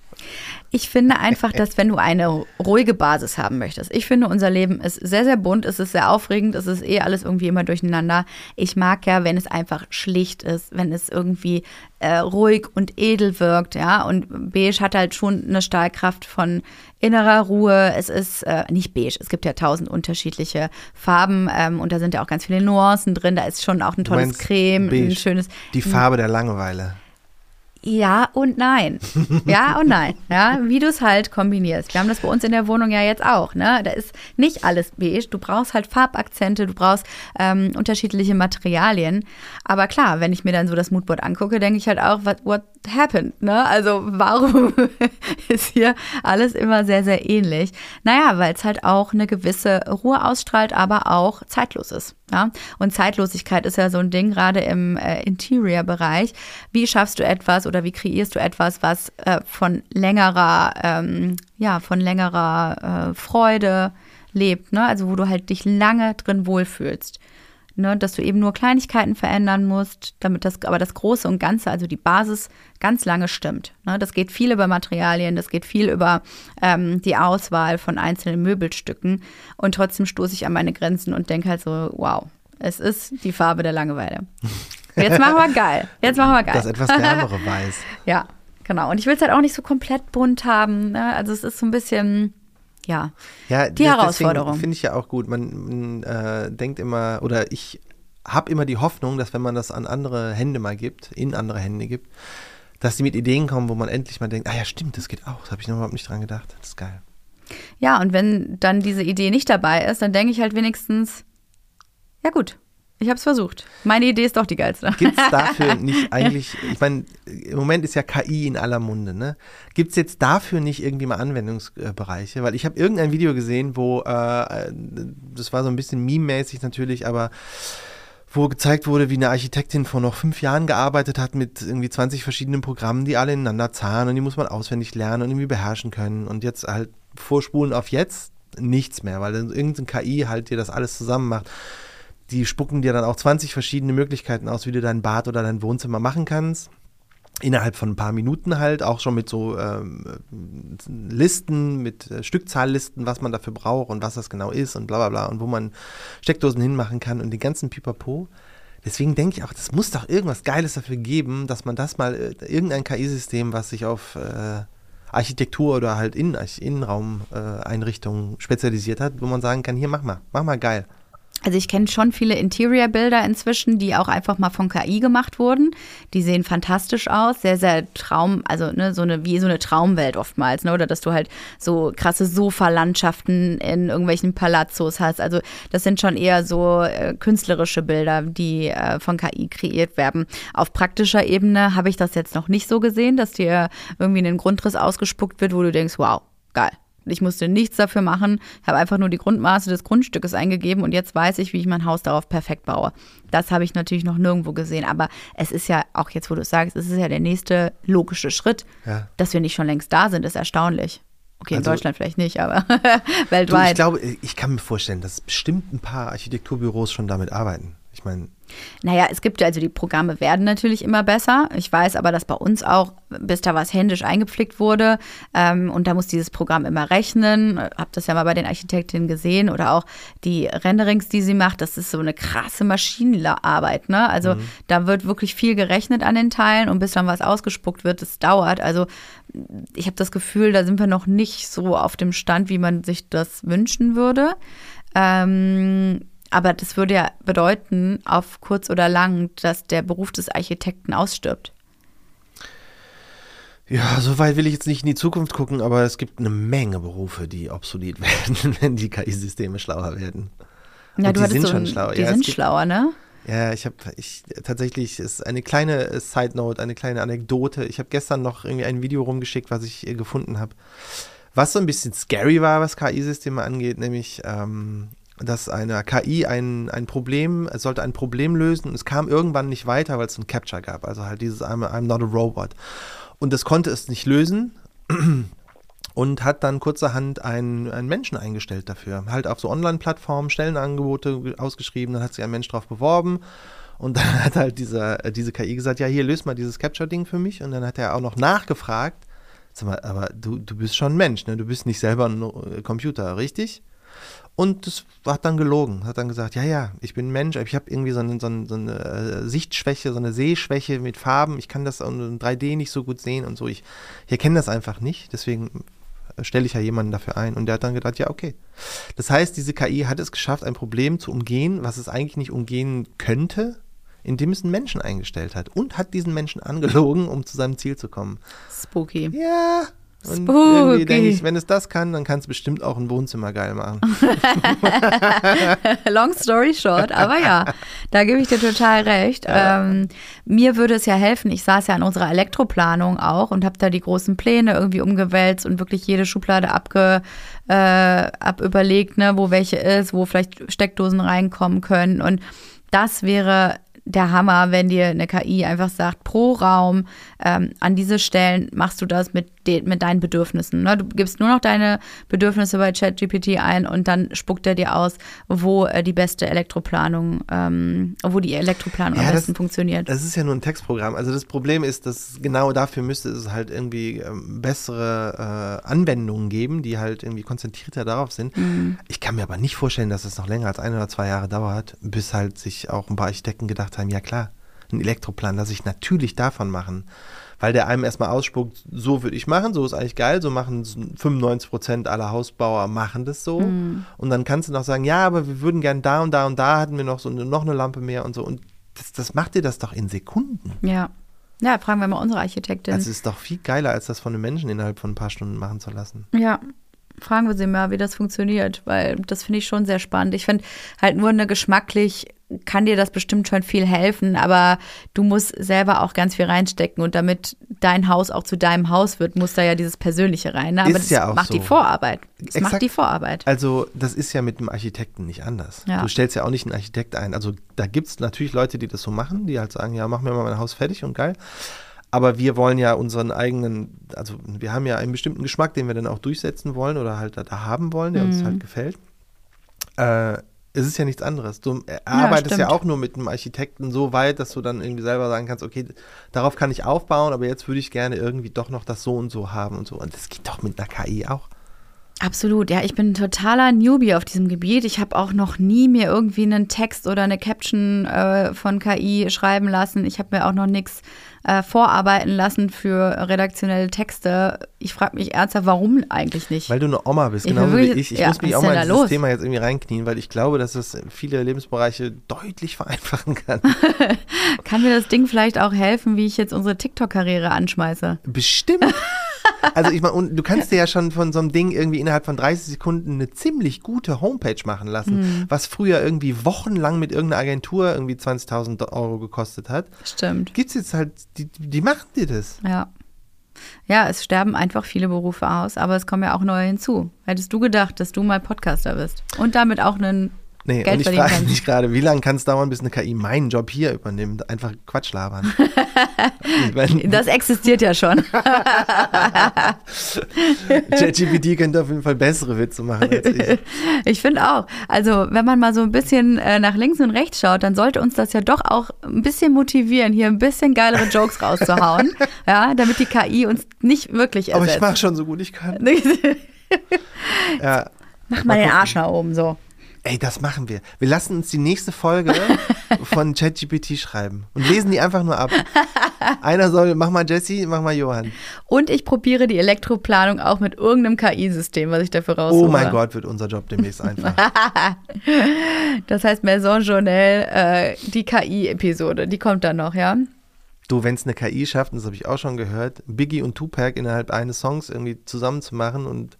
Ich finde einfach, dass wenn du eine ruhige Basis haben möchtest, ich finde, unser Leben ist sehr, sehr bunt, es ist sehr aufregend, es ist eh alles irgendwie immer durcheinander. Ich mag ja, wenn es einfach schlicht ist, wenn es irgendwie äh, ruhig und edel wirkt, ja. Und beige hat halt schon eine Stahlkraft von innerer Ruhe. Es ist äh, nicht beige, es gibt ja tausend unterschiedliche Farben ähm, und da sind ja auch ganz viele Nuancen drin. Da ist schon auch ein tolles Creme, beige, ein schönes. Die Farbe der Langeweile. Ja und nein. Ja und nein. Ja, wie du es halt kombinierst. Wir haben das bei uns in der Wohnung ja jetzt auch. Ne? Da ist nicht alles beige. Du brauchst halt Farbakzente, du brauchst ähm, unterschiedliche Materialien. Aber klar, wenn ich mir dann so das Moodboard angucke, denke ich halt auch, what, what happened? Ne? Also warum ist hier alles immer sehr, sehr ähnlich? Naja, weil es halt auch eine gewisse Ruhe ausstrahlt, aber auch zeitlos ist. Ja? Und Zeitlosigkeit ist ja so ein Ding, gerade im äh, Interior-Bereich. Wie schaffst du etwas oder wie kreierst du etwas, was äh, von längerer, ähm, ja, von längerer äh, Freude lebt, ne? Also wo du halt dich lange drin wohlfühlst. Ne, dass du eben nur Kleinigkeiten verändern musst, damit das, aber das Große und Ganze, also die Basis, ganz lange stimmt. Ne, das geht viel über Materialien, das geht viel über ähm, die Auswahl von einzelnen Möbelstücken. Und trotzdem stoße ich an meine Grenzen und denke halt so, wow, es ist die Farbe der Langeweile. Jetzt machen wir geil. Jetzt machen wir geil. Das etwas wärmere Weiß. ja, genau. Und ich will es halt auch nicht so komplett bunt haben. Ne? Also es ist so ein bisschen ja, ja die Herausforderung. Finde ich ja auch gut. Man, äh, denkt immer, oder ich habe immer die Hoffnung, dass wenn man das an andere Hände mal gibt, in andere Hände gibt, dass die mit Ideen kommen, wo man endlich mal denkt, ah ja, stimmt, das geht auch. Da habe ich noch überhaupt nicht dran gedacht. Das ist geil. Ja, und wenn dann diese Idee nicht dabei ist, dann denke ich halt wenigstens, ja gut, ich habe es versucht. Meine Idee ist doch die geilste. Gibt es dafür nicht eigentlich, ich meine, im Moment ist ja KI in aller Munde, ne? Gibt es jetzt dafür nicht irgendwie mal Anwendungsbereiche? Weil ich habe irgendein Video gesehen, wo, äh, das war so ein bisschen meme-mäßig natürlich, aber wo gezeigt wurde, wie eine Architektin vor noch fünf Jahren gearbeitet hat mit irgendwie 20 verschiedenen Programmen, die alle ineinander zahlen und die muss man auswendig lernen und irgendwie beherrschen können. Und jetzt halt vorspulen auf jetzt nichts mehr, weil irgendein KI halt dir das alles zusammen macht die spucken dir dann auch 20 verschiedene Möglichkeiten aus, wie du dein Bad oder dein Wohnzimmer machen kannst. Innerhalb von ein paar Minuten halt, auch schon mit so ähm, Listen, mit äh, Stückzahllisten, was man dafür braucht und was das genau ist und bla bla bla und wo man Steckdosen hinmachen kann und den ganzen Pipapo. Deswegen denke ich auch, das muss doch irgendwas Geiles dafür geben, dass man das mal, äh, irgendein KI-System, was sich auf äh, Architektur oder halt Innen Innenraumeinrichtungen äh, spezialisiert hat, wo man sagen kann, hier mach mal, mach mal geil. Also ich kenne schon viele Interior-Bilder inzwischen, die auch einfach mal von KI gemacht wurden. Die sehen fantastisch aus, sehr, sehr Traum, also ne, so eine, wie so eine Traumwelt oftmals, ne? Oder dass du halt so krasse Sofalandschaften in irgendwelchen Palazzos hast. Also das sind schon eher so äh, künstlerische Bilder, die äh, von KI kreiert werden. Auf praktischer Ebene habe ich das jetzt noch nicht so gesehen, dass dir irgendwie ein Grundriss ausgespuckt wird, wo du denkst, wow, geil. Ich musste nichts dafür machen, habe einfach nur die Grundmaße des Grundstückes eingegeben und jetzt weiß ich, wie ich mein Haus darauf perfekt baue. Das habe ich natürlich noch nirgendwo gesehen, aber es ist ja, auch jetzt, wo du es sagst, es ist ja der nächste logische Schritt. Ja. Dass wir nicht schon längst da sind, ist erstaunlich. Okay, also, in Deutschland vielleicht nicht, aber weltweit. Du, ich glaube, ich kann mir vorstellen, dass bestimmt ein paar Architekturbüros schon damit arbeiten. Ich meine, naja, es gibt also die Programme werden natürlich immer besser. Ich weiß aber, dass bei uns auch, bis da was händisch eingepflegt wurde ähm, und da muss dieses Programm immer rechnen. Hab das ja mal bei den Architektinnen gesehen oder auch die Renderings, die sie macht. Das ist so eine krasse Maschinenarbeit. Ne? Also mhm. da wird wirklich viel gerechnet an den Teilen und bis dann was ausgespuckt wird, das dauert. Also ich habe das Gefühl, da sind wir noch nicht so auf dem Stand, wie man sich das wünschen würde. Ähm, aber das würde ja bedeuten, auf kurz oder lang, dass der Beruf des Architekten ausstirbt. Ja, so weit will ich jetzt nicht in die Zukunft gucken, aber es gibt eine Menge Berufe, die obsolet werden, wenn die KI-Systeme schlauer werden. Ja, Und du die sind so schon schlauer. Die ja, sind schlauer, ne? Ja, ich habe ich tatsächlich ist eine kleine Side Note, eine kleine Anekdote. Ich habe gestern noch irgendwie ein Video rumgeschickt, was ich äh, gefunden habe, was so ein bisschen scary war, was KI-Systeme angeht, nämlich ähm, dass eine KI ein, ein Problem, es sollte ein Problem lösen und es kam irgendwann nicht weiter, weil es ein Capture gab. Also halt dieses I'm, I'm not a robot. Und das konnte es nicht lösen und hat dann kurzerhand einen, einen Menschen eingestellt dafür. Halt auf so Online-Plattformen Stellenangebote ausgeschrieben, dann hat sich ein Mensch drauf beworben und dann hat halt dieser, diese KI gesagt, ja hier löst mal dieses Capture-Ding für mich und dann hat er auch noch nachgefragt, Sag mal, aber du, du bist schon Mensch, ne? Du bist nicht selber ein äh, Computer, richtig? Und das hat dann gelogen, hat dann gesagt, ja, ja, ich bin ein Mensch, aber ich habe irgendwie so eine, so, eine, so eine äh, Sichtschwäche, so eine Sehschwäche mit Farben. Ich kann das in 3D nicht so gut sehen und so. Ich, ich erkenne das einfach nicht, deswegen stelle ich ja jemanden dafür ein. Und der hat dann gedacht, ja, okay. Das heißt, diese KI hat es geschafft, ein Problem zu umgehen, was es eigentlich nicht umgehen könnte, indem es einen Menschen eingestellt hat und hat diesen Menschen angelogen, um zu seinem Ziel zu kommen. Spooky. Ja. Und irgendwie denke ich, wenn es das kann, dann kann es bestimmt auch ein Wohnzimmer geil machen. Long story short, aber ja, da gebe ich dir total recht. Ja. Ähm, mir würde es ja helfen, ich saß ja an unserer Elektroplanung auch und habe da die großen Pläne irgendwie umgewälzt und wirklich jede Schublade abge, äh, abüberlegt, ne, wo welche ist, wo vielleicht Steckdosen reinkommen können. Und das wäre der Hammer, wenn dir eine KI einfach sagt, pro Raum ähm, an diese Stellen machst du das mit, de mit deinen Bedürfnissen. Ne? Du gibst nur noch deine Bedürfnisse bei ChatGPT ein und dann spuckt er dir aus, wo äh, die beste Elektroplanung, ähm, wo die Elektroplanung ja, am besten das, funktioniert. Das ist ja nur ein Textprogramm. Also das Problem ist, dass genau dafür müsste es halt irgendwie ähm, bessere äh, Anwendungen geben, die halt irgendwie konzentrierter darauf sind. Mhm. Ich kann mir aber nicht vorstellen, dass es noch länger als ein oder zwei Jahre dauert, bis halt sich auch ein paar Architekten gedacht haben, ja klar, ein Elektroplan lasse ich natürlich davon machen. Weil der einem erstmal ausspuckt, so würde ich machen, so ist eigentlich geil, so machen 95 Prozent aller Hausbauer machen das so. Mhm. Und dann kannst du noch sagen, ja, aber wir würden gern da und da und da hatten wir noch so noch eine Lampe mehr und so. Und das, das macht dir das doch in Sekunden. Ja. Ja, fragen wir mal unsere Architektin. Also es ist doch viel geiler, als das von einem Menschen innerhalb von ein paar Stunden machen zu lassen. Ja, fragen wir sie mal, wie das funktioniert, weil das finde ich schon sehr spannend. Ich finde halt nur eine geschmacklich kann dir das bestimmt schon viel helfen, aber du musst selber auch ganz viel reinstecken und damit dein Haus auch zu deinem Haus wird, muss da ja dieses Persönliche rein. Ne? Aber ist das ja auch macht so. die Vorarbeit. Das Exakt. macht die Vorarbeit. Also das ist ja mit dem Architekten nicht anders. Ja. Du stellst ja auch nicht einen Architekt ein. Also da gibt es natürlich Leute, die das so machen, die halt sagen, ja, mach mir mal mein Haus fertig und geil. Aber wir wollen ja unseren eigenen, also wir haben ja einen bestimmten Geschmack, den wir dann auch durchsetzen wollen oder halt da haben wollen, der mhm. uns halt gefällt. Äh, es ist ja nichts anderes. Du arbeitest ja, ja, auch nur mit einem Architekten so weit, dass du dann irgendwie selber sagen kannst, okay, darauf kann ich aufbauen, aber jetzt würde ich gerne irgendwie doch noch das so und so haben und so. Und das geht doch mit einer KI auch. Absolut, ja, ich bin ein totaler Newbie auf diesem Gebiet. Ich habe auch noch nie mir irgendwie einen Text oder eine Caption äh, von KI schreiben lassen. Ich habe mir auch noch nichts äh, vorarbeiten lassen für redaktionelle Texte. Ich frage mich ernsthaft, warum eigentlich nicht? Weil du eine Oma bist, genau wie ich. Ich ja, muss mich auch mal in dieses los? Thema jetzt irgendwie reinknien, weil ich glaube, dass das viele Lebensbereiche deutlich vereinfachen kann. kann mir das Ding vielleicht auch helfen, wie ich jetzt unsere TikTok-Karriere anschmeiße? Bestimmt. Also ich meine, du kannst dir ja schon von so einem Ding irgendwie innerhalb von 30 Sekunden eine ziemlich gute Homepage machen lassen, mhm. was früher irgendwie wochenlang mit irgendeiner Agentur irgendwie 20.000 Euro gekostet hat. Stimmt. Gibt es jetzt halt, die, die machen dir das. Ja. Ja, es sterben einfach viele Berufe aus, aber es kommen ja auch neue hinzu. Hättest du gedacht, dass du mal Podcaster bist und damit auch einen Nee, Geld und ich frage mich gerade, wie lange kann es dauern, bis eine KI meinen Job hier übernimmt? Einfach Quatsch labern. das existiert ja schon. ChatGPT könnte auf jeden Fall bessere Witze machen als ich. Ich finde auch. Also, wenn man mal so ein bisschen äh, nach links und rechts schaut, dann sollte uns das ja doch auch ein bisschen motivieren, hier ein bisschen geilere Jokes rauszuhauen. ja, damit die KI uns nicht wirklich ersetzt. Aber ich mache schon so gut ich kann. ja. Mach mal, mal den Arsch nach oben so. Ey, das machen wir. Wir lassen uns die nächste Folge von ChatGPT schreiben und lesen die einfach nur ab. Einer soll, mach mal Jesse, mach mal Johann. Und ich probiere die Elektroplanung auch mit irgendeinem KI-System, was ich dafür raussuche. Oh mein Gott, wird unser Job demnächst einfach. das heißt Maison Journal, äh, die KI-Episode, die kommt dann noch, ja? Du, wenn es eine KI schafft, und das habe ich auch schon gehört, Biggie und Tupac innerhalb eines Songs irgendwie zusammen zu machen und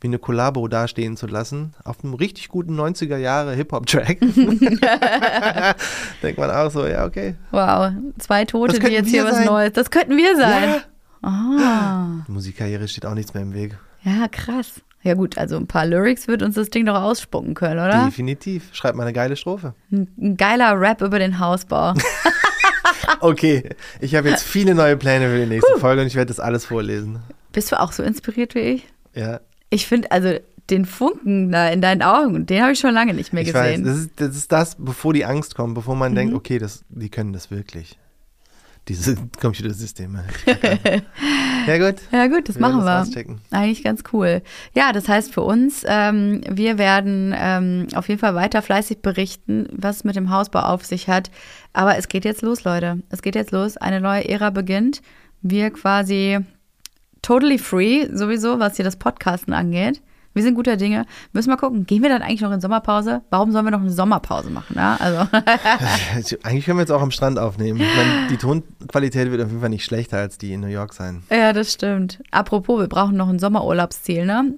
wie eine Kollabo dastehen zu lassen, auf einem richtig guten 90er Jahre Hip-Hop-Track. Denkt man auch so, ja, okay. Wow, zwei Tote, die jetzt hier sein. was Neues. Das könnten wir sein. Ja. Ah. Musikkarriere steht auch nichts mehr im Weg. Ja, krass. Ja gut, also ein paar Lyrics wird uns das Ding doch ausspucken können, oder? Definitiv. Schreibt mal eine geile Strophe. Ein, geiler Rap über den Hausbau. okay, ich habe jetzt viele neue Pläne für die nächste uh. Folge und ich werde das alles vorlesen. Bist du auch so inspiriert wie ich? Ja, ich finde, also den Funken da in deinen Augen, den habe ich schon lange nicht mehr ich gesehen. Weiß, das ist, das ist das, bevor die Angst kommt, bevor man mhm. denkt, okay, das, die können das wirklich. diese Computersysteme. ja gut. Ja gut, das Wir machen wir. das auschecken. Eigentlich ganz cool. Ja, das heißt für uns, ähm, wir werden ähm, auf jeden Fall weiter fleißig berichten, was es mit dem Hausbau auf sich hat. Aber es geht jetzt los, Leute. Es geht jetzt los. Eine neue Ära beginnt. Wir quasi totally free, sowieso, was hier das Podcasten angeht. Wir sind guter Dinge. Müssen wir gucken, gehen wir dann eigentlich noch in Sommerpause? Warum sollen wir noch eine Sommerpause machen? Ja? Also, Eigentlich können wir jetzt auch am Strand aufnehmen. Meine, die Tonqualität wird auf jeden Fall nicht schlechter als die in New York sein. ja, das stimmt. Apropos, wir brauchen noch ein Sommerurlaubsziel, ne?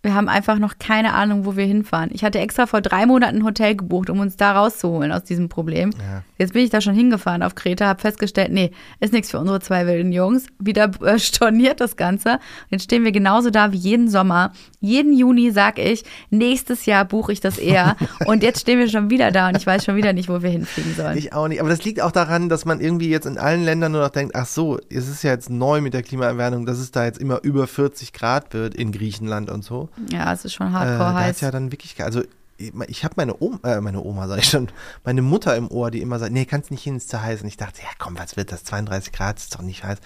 Wir haben einfach noch keine Ahnung, wo wir hinfahren. Ich hatte extra vor drei Monaten ein Hotel gebucht, um uns da rauszuholen aus diesem Problem. Ja. Jetzt bin ich da schon hingefahren auf Kreta, habe festgestellt, nee, ist nichts für unsere zwei wilden Jungs. Wieder äh, storniert das Ganze. Und jetzt stehen wir genauso da wie jeden Sommer. Jeden Juni sag ich, nächstes Jahr buche ich das eher. und jetzt stehen wir schon wieder da und ich weiß schon wieder nicht, wo wir hinfliegen sollen. Ich auch nicht. Aber das liegt auch daran, dass man irgendwie jetzt in allen Ländern nur noch denkt, ach so, es ist ja jetzt neu mit der Klimaerwärmung, dass es da jetzt immer über 40 Grad wird in Griechenland und so. Ja, es ist schon Äh, hardcore da heiß. ist ja dann wirklich, also ich habe meine Oma, äh, meine Oma sag ich schon, meine Mutter im Ohr, die immer sagt, nee, kannst nicht hin, ist zu heiß. Und ich dachte, ja komm, was wird das, 32 Grad, ist doch nicht heiß.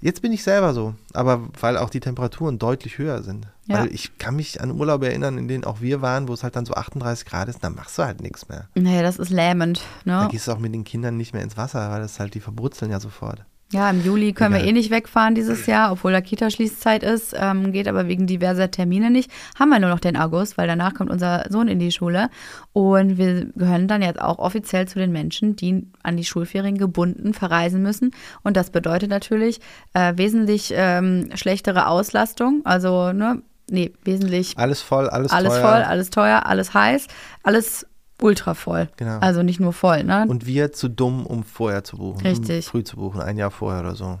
Jetzt bin ich selber so, aber weil auch die Temperaturen deutlich höher sind. Ja. Weil ich kann mich an Urlaube erinnern, in denen auch wir waren, wo es halt dann so 38 Grad ist, dann machst du halt nichts mehr. Nee, das ist lähmend. Da Ne? gehst du auch mit den Kindern nicht mehr ins Wasser, weil das halt, die verbrutzeln ja sofort. Ja, im Juli können wir Egal. eh nicht wegfahren dieses Jahr, obwohl da Kita-Schließzeit ist. Ähm, geht aber wegen diverser Termine nicht. Haben wir nur noch den August, weil danach kommt unser Sohn in die Schule. Und wir gehören dann jetzt auch offiziell zu den Menschen, die an die Schulferien gebunden verreisen müssen. Und das bedeutet natürlich äh, wesentlich ähm, schlechtere Auslastung. Also, ne, nee, wesentlich Alles voll, alles, alles teuer. voll, alles teuer, alles heiß, alles ultra voll. Genau. Also nicht nur voll, ne? Und wir zu dumm, um vorher zu buchen. Richtig. Um früh zu buchen, ein Jahr vorher oder so.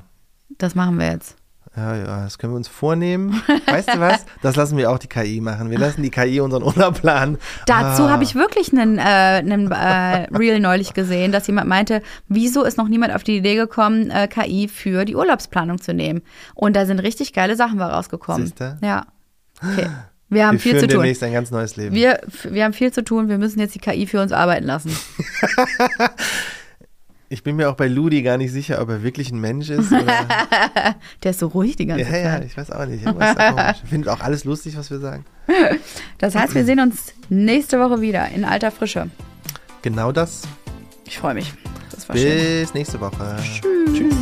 Das machen wir jetzt. Ja, ja, das können wir uns vornehmen. Weißt du was? Das lassen wir auch die KI machen. Wir lassen die KI unseren Urlaub planen. Dazu Ah. habe ich wirklich einen, äh, einen äh, Reel neulich gesehen, dass jemand meinte, wieso ist noch niemand auf die Idee gekommen, äh, KI für die Urlaubsplanung zu nehmen? Und da sind richtig geile Sachen rausgekommen. Siehste? Ja. Okay. Wir haben Wir viel zu tun. demnächst ein ganz neues Leben. Wir, wir haben viel zu tun, wir müssen jetzt die KI für uns arbeiten lassen. ich bin mir auch bei Ludi gar nicht sicher, ob er wirklich ein Mensch ist. Der ist so ruhig die ganze ja, ja, Zeit. ich weiß auch nicht. Ich finde auch alles lustig, was wir sagen. Das heißt, wir sehen uns nächste Woche wieder in alter Frische. Genau das. Ich freue mich. Das war schön. Bis nächste Woche. Tschüss.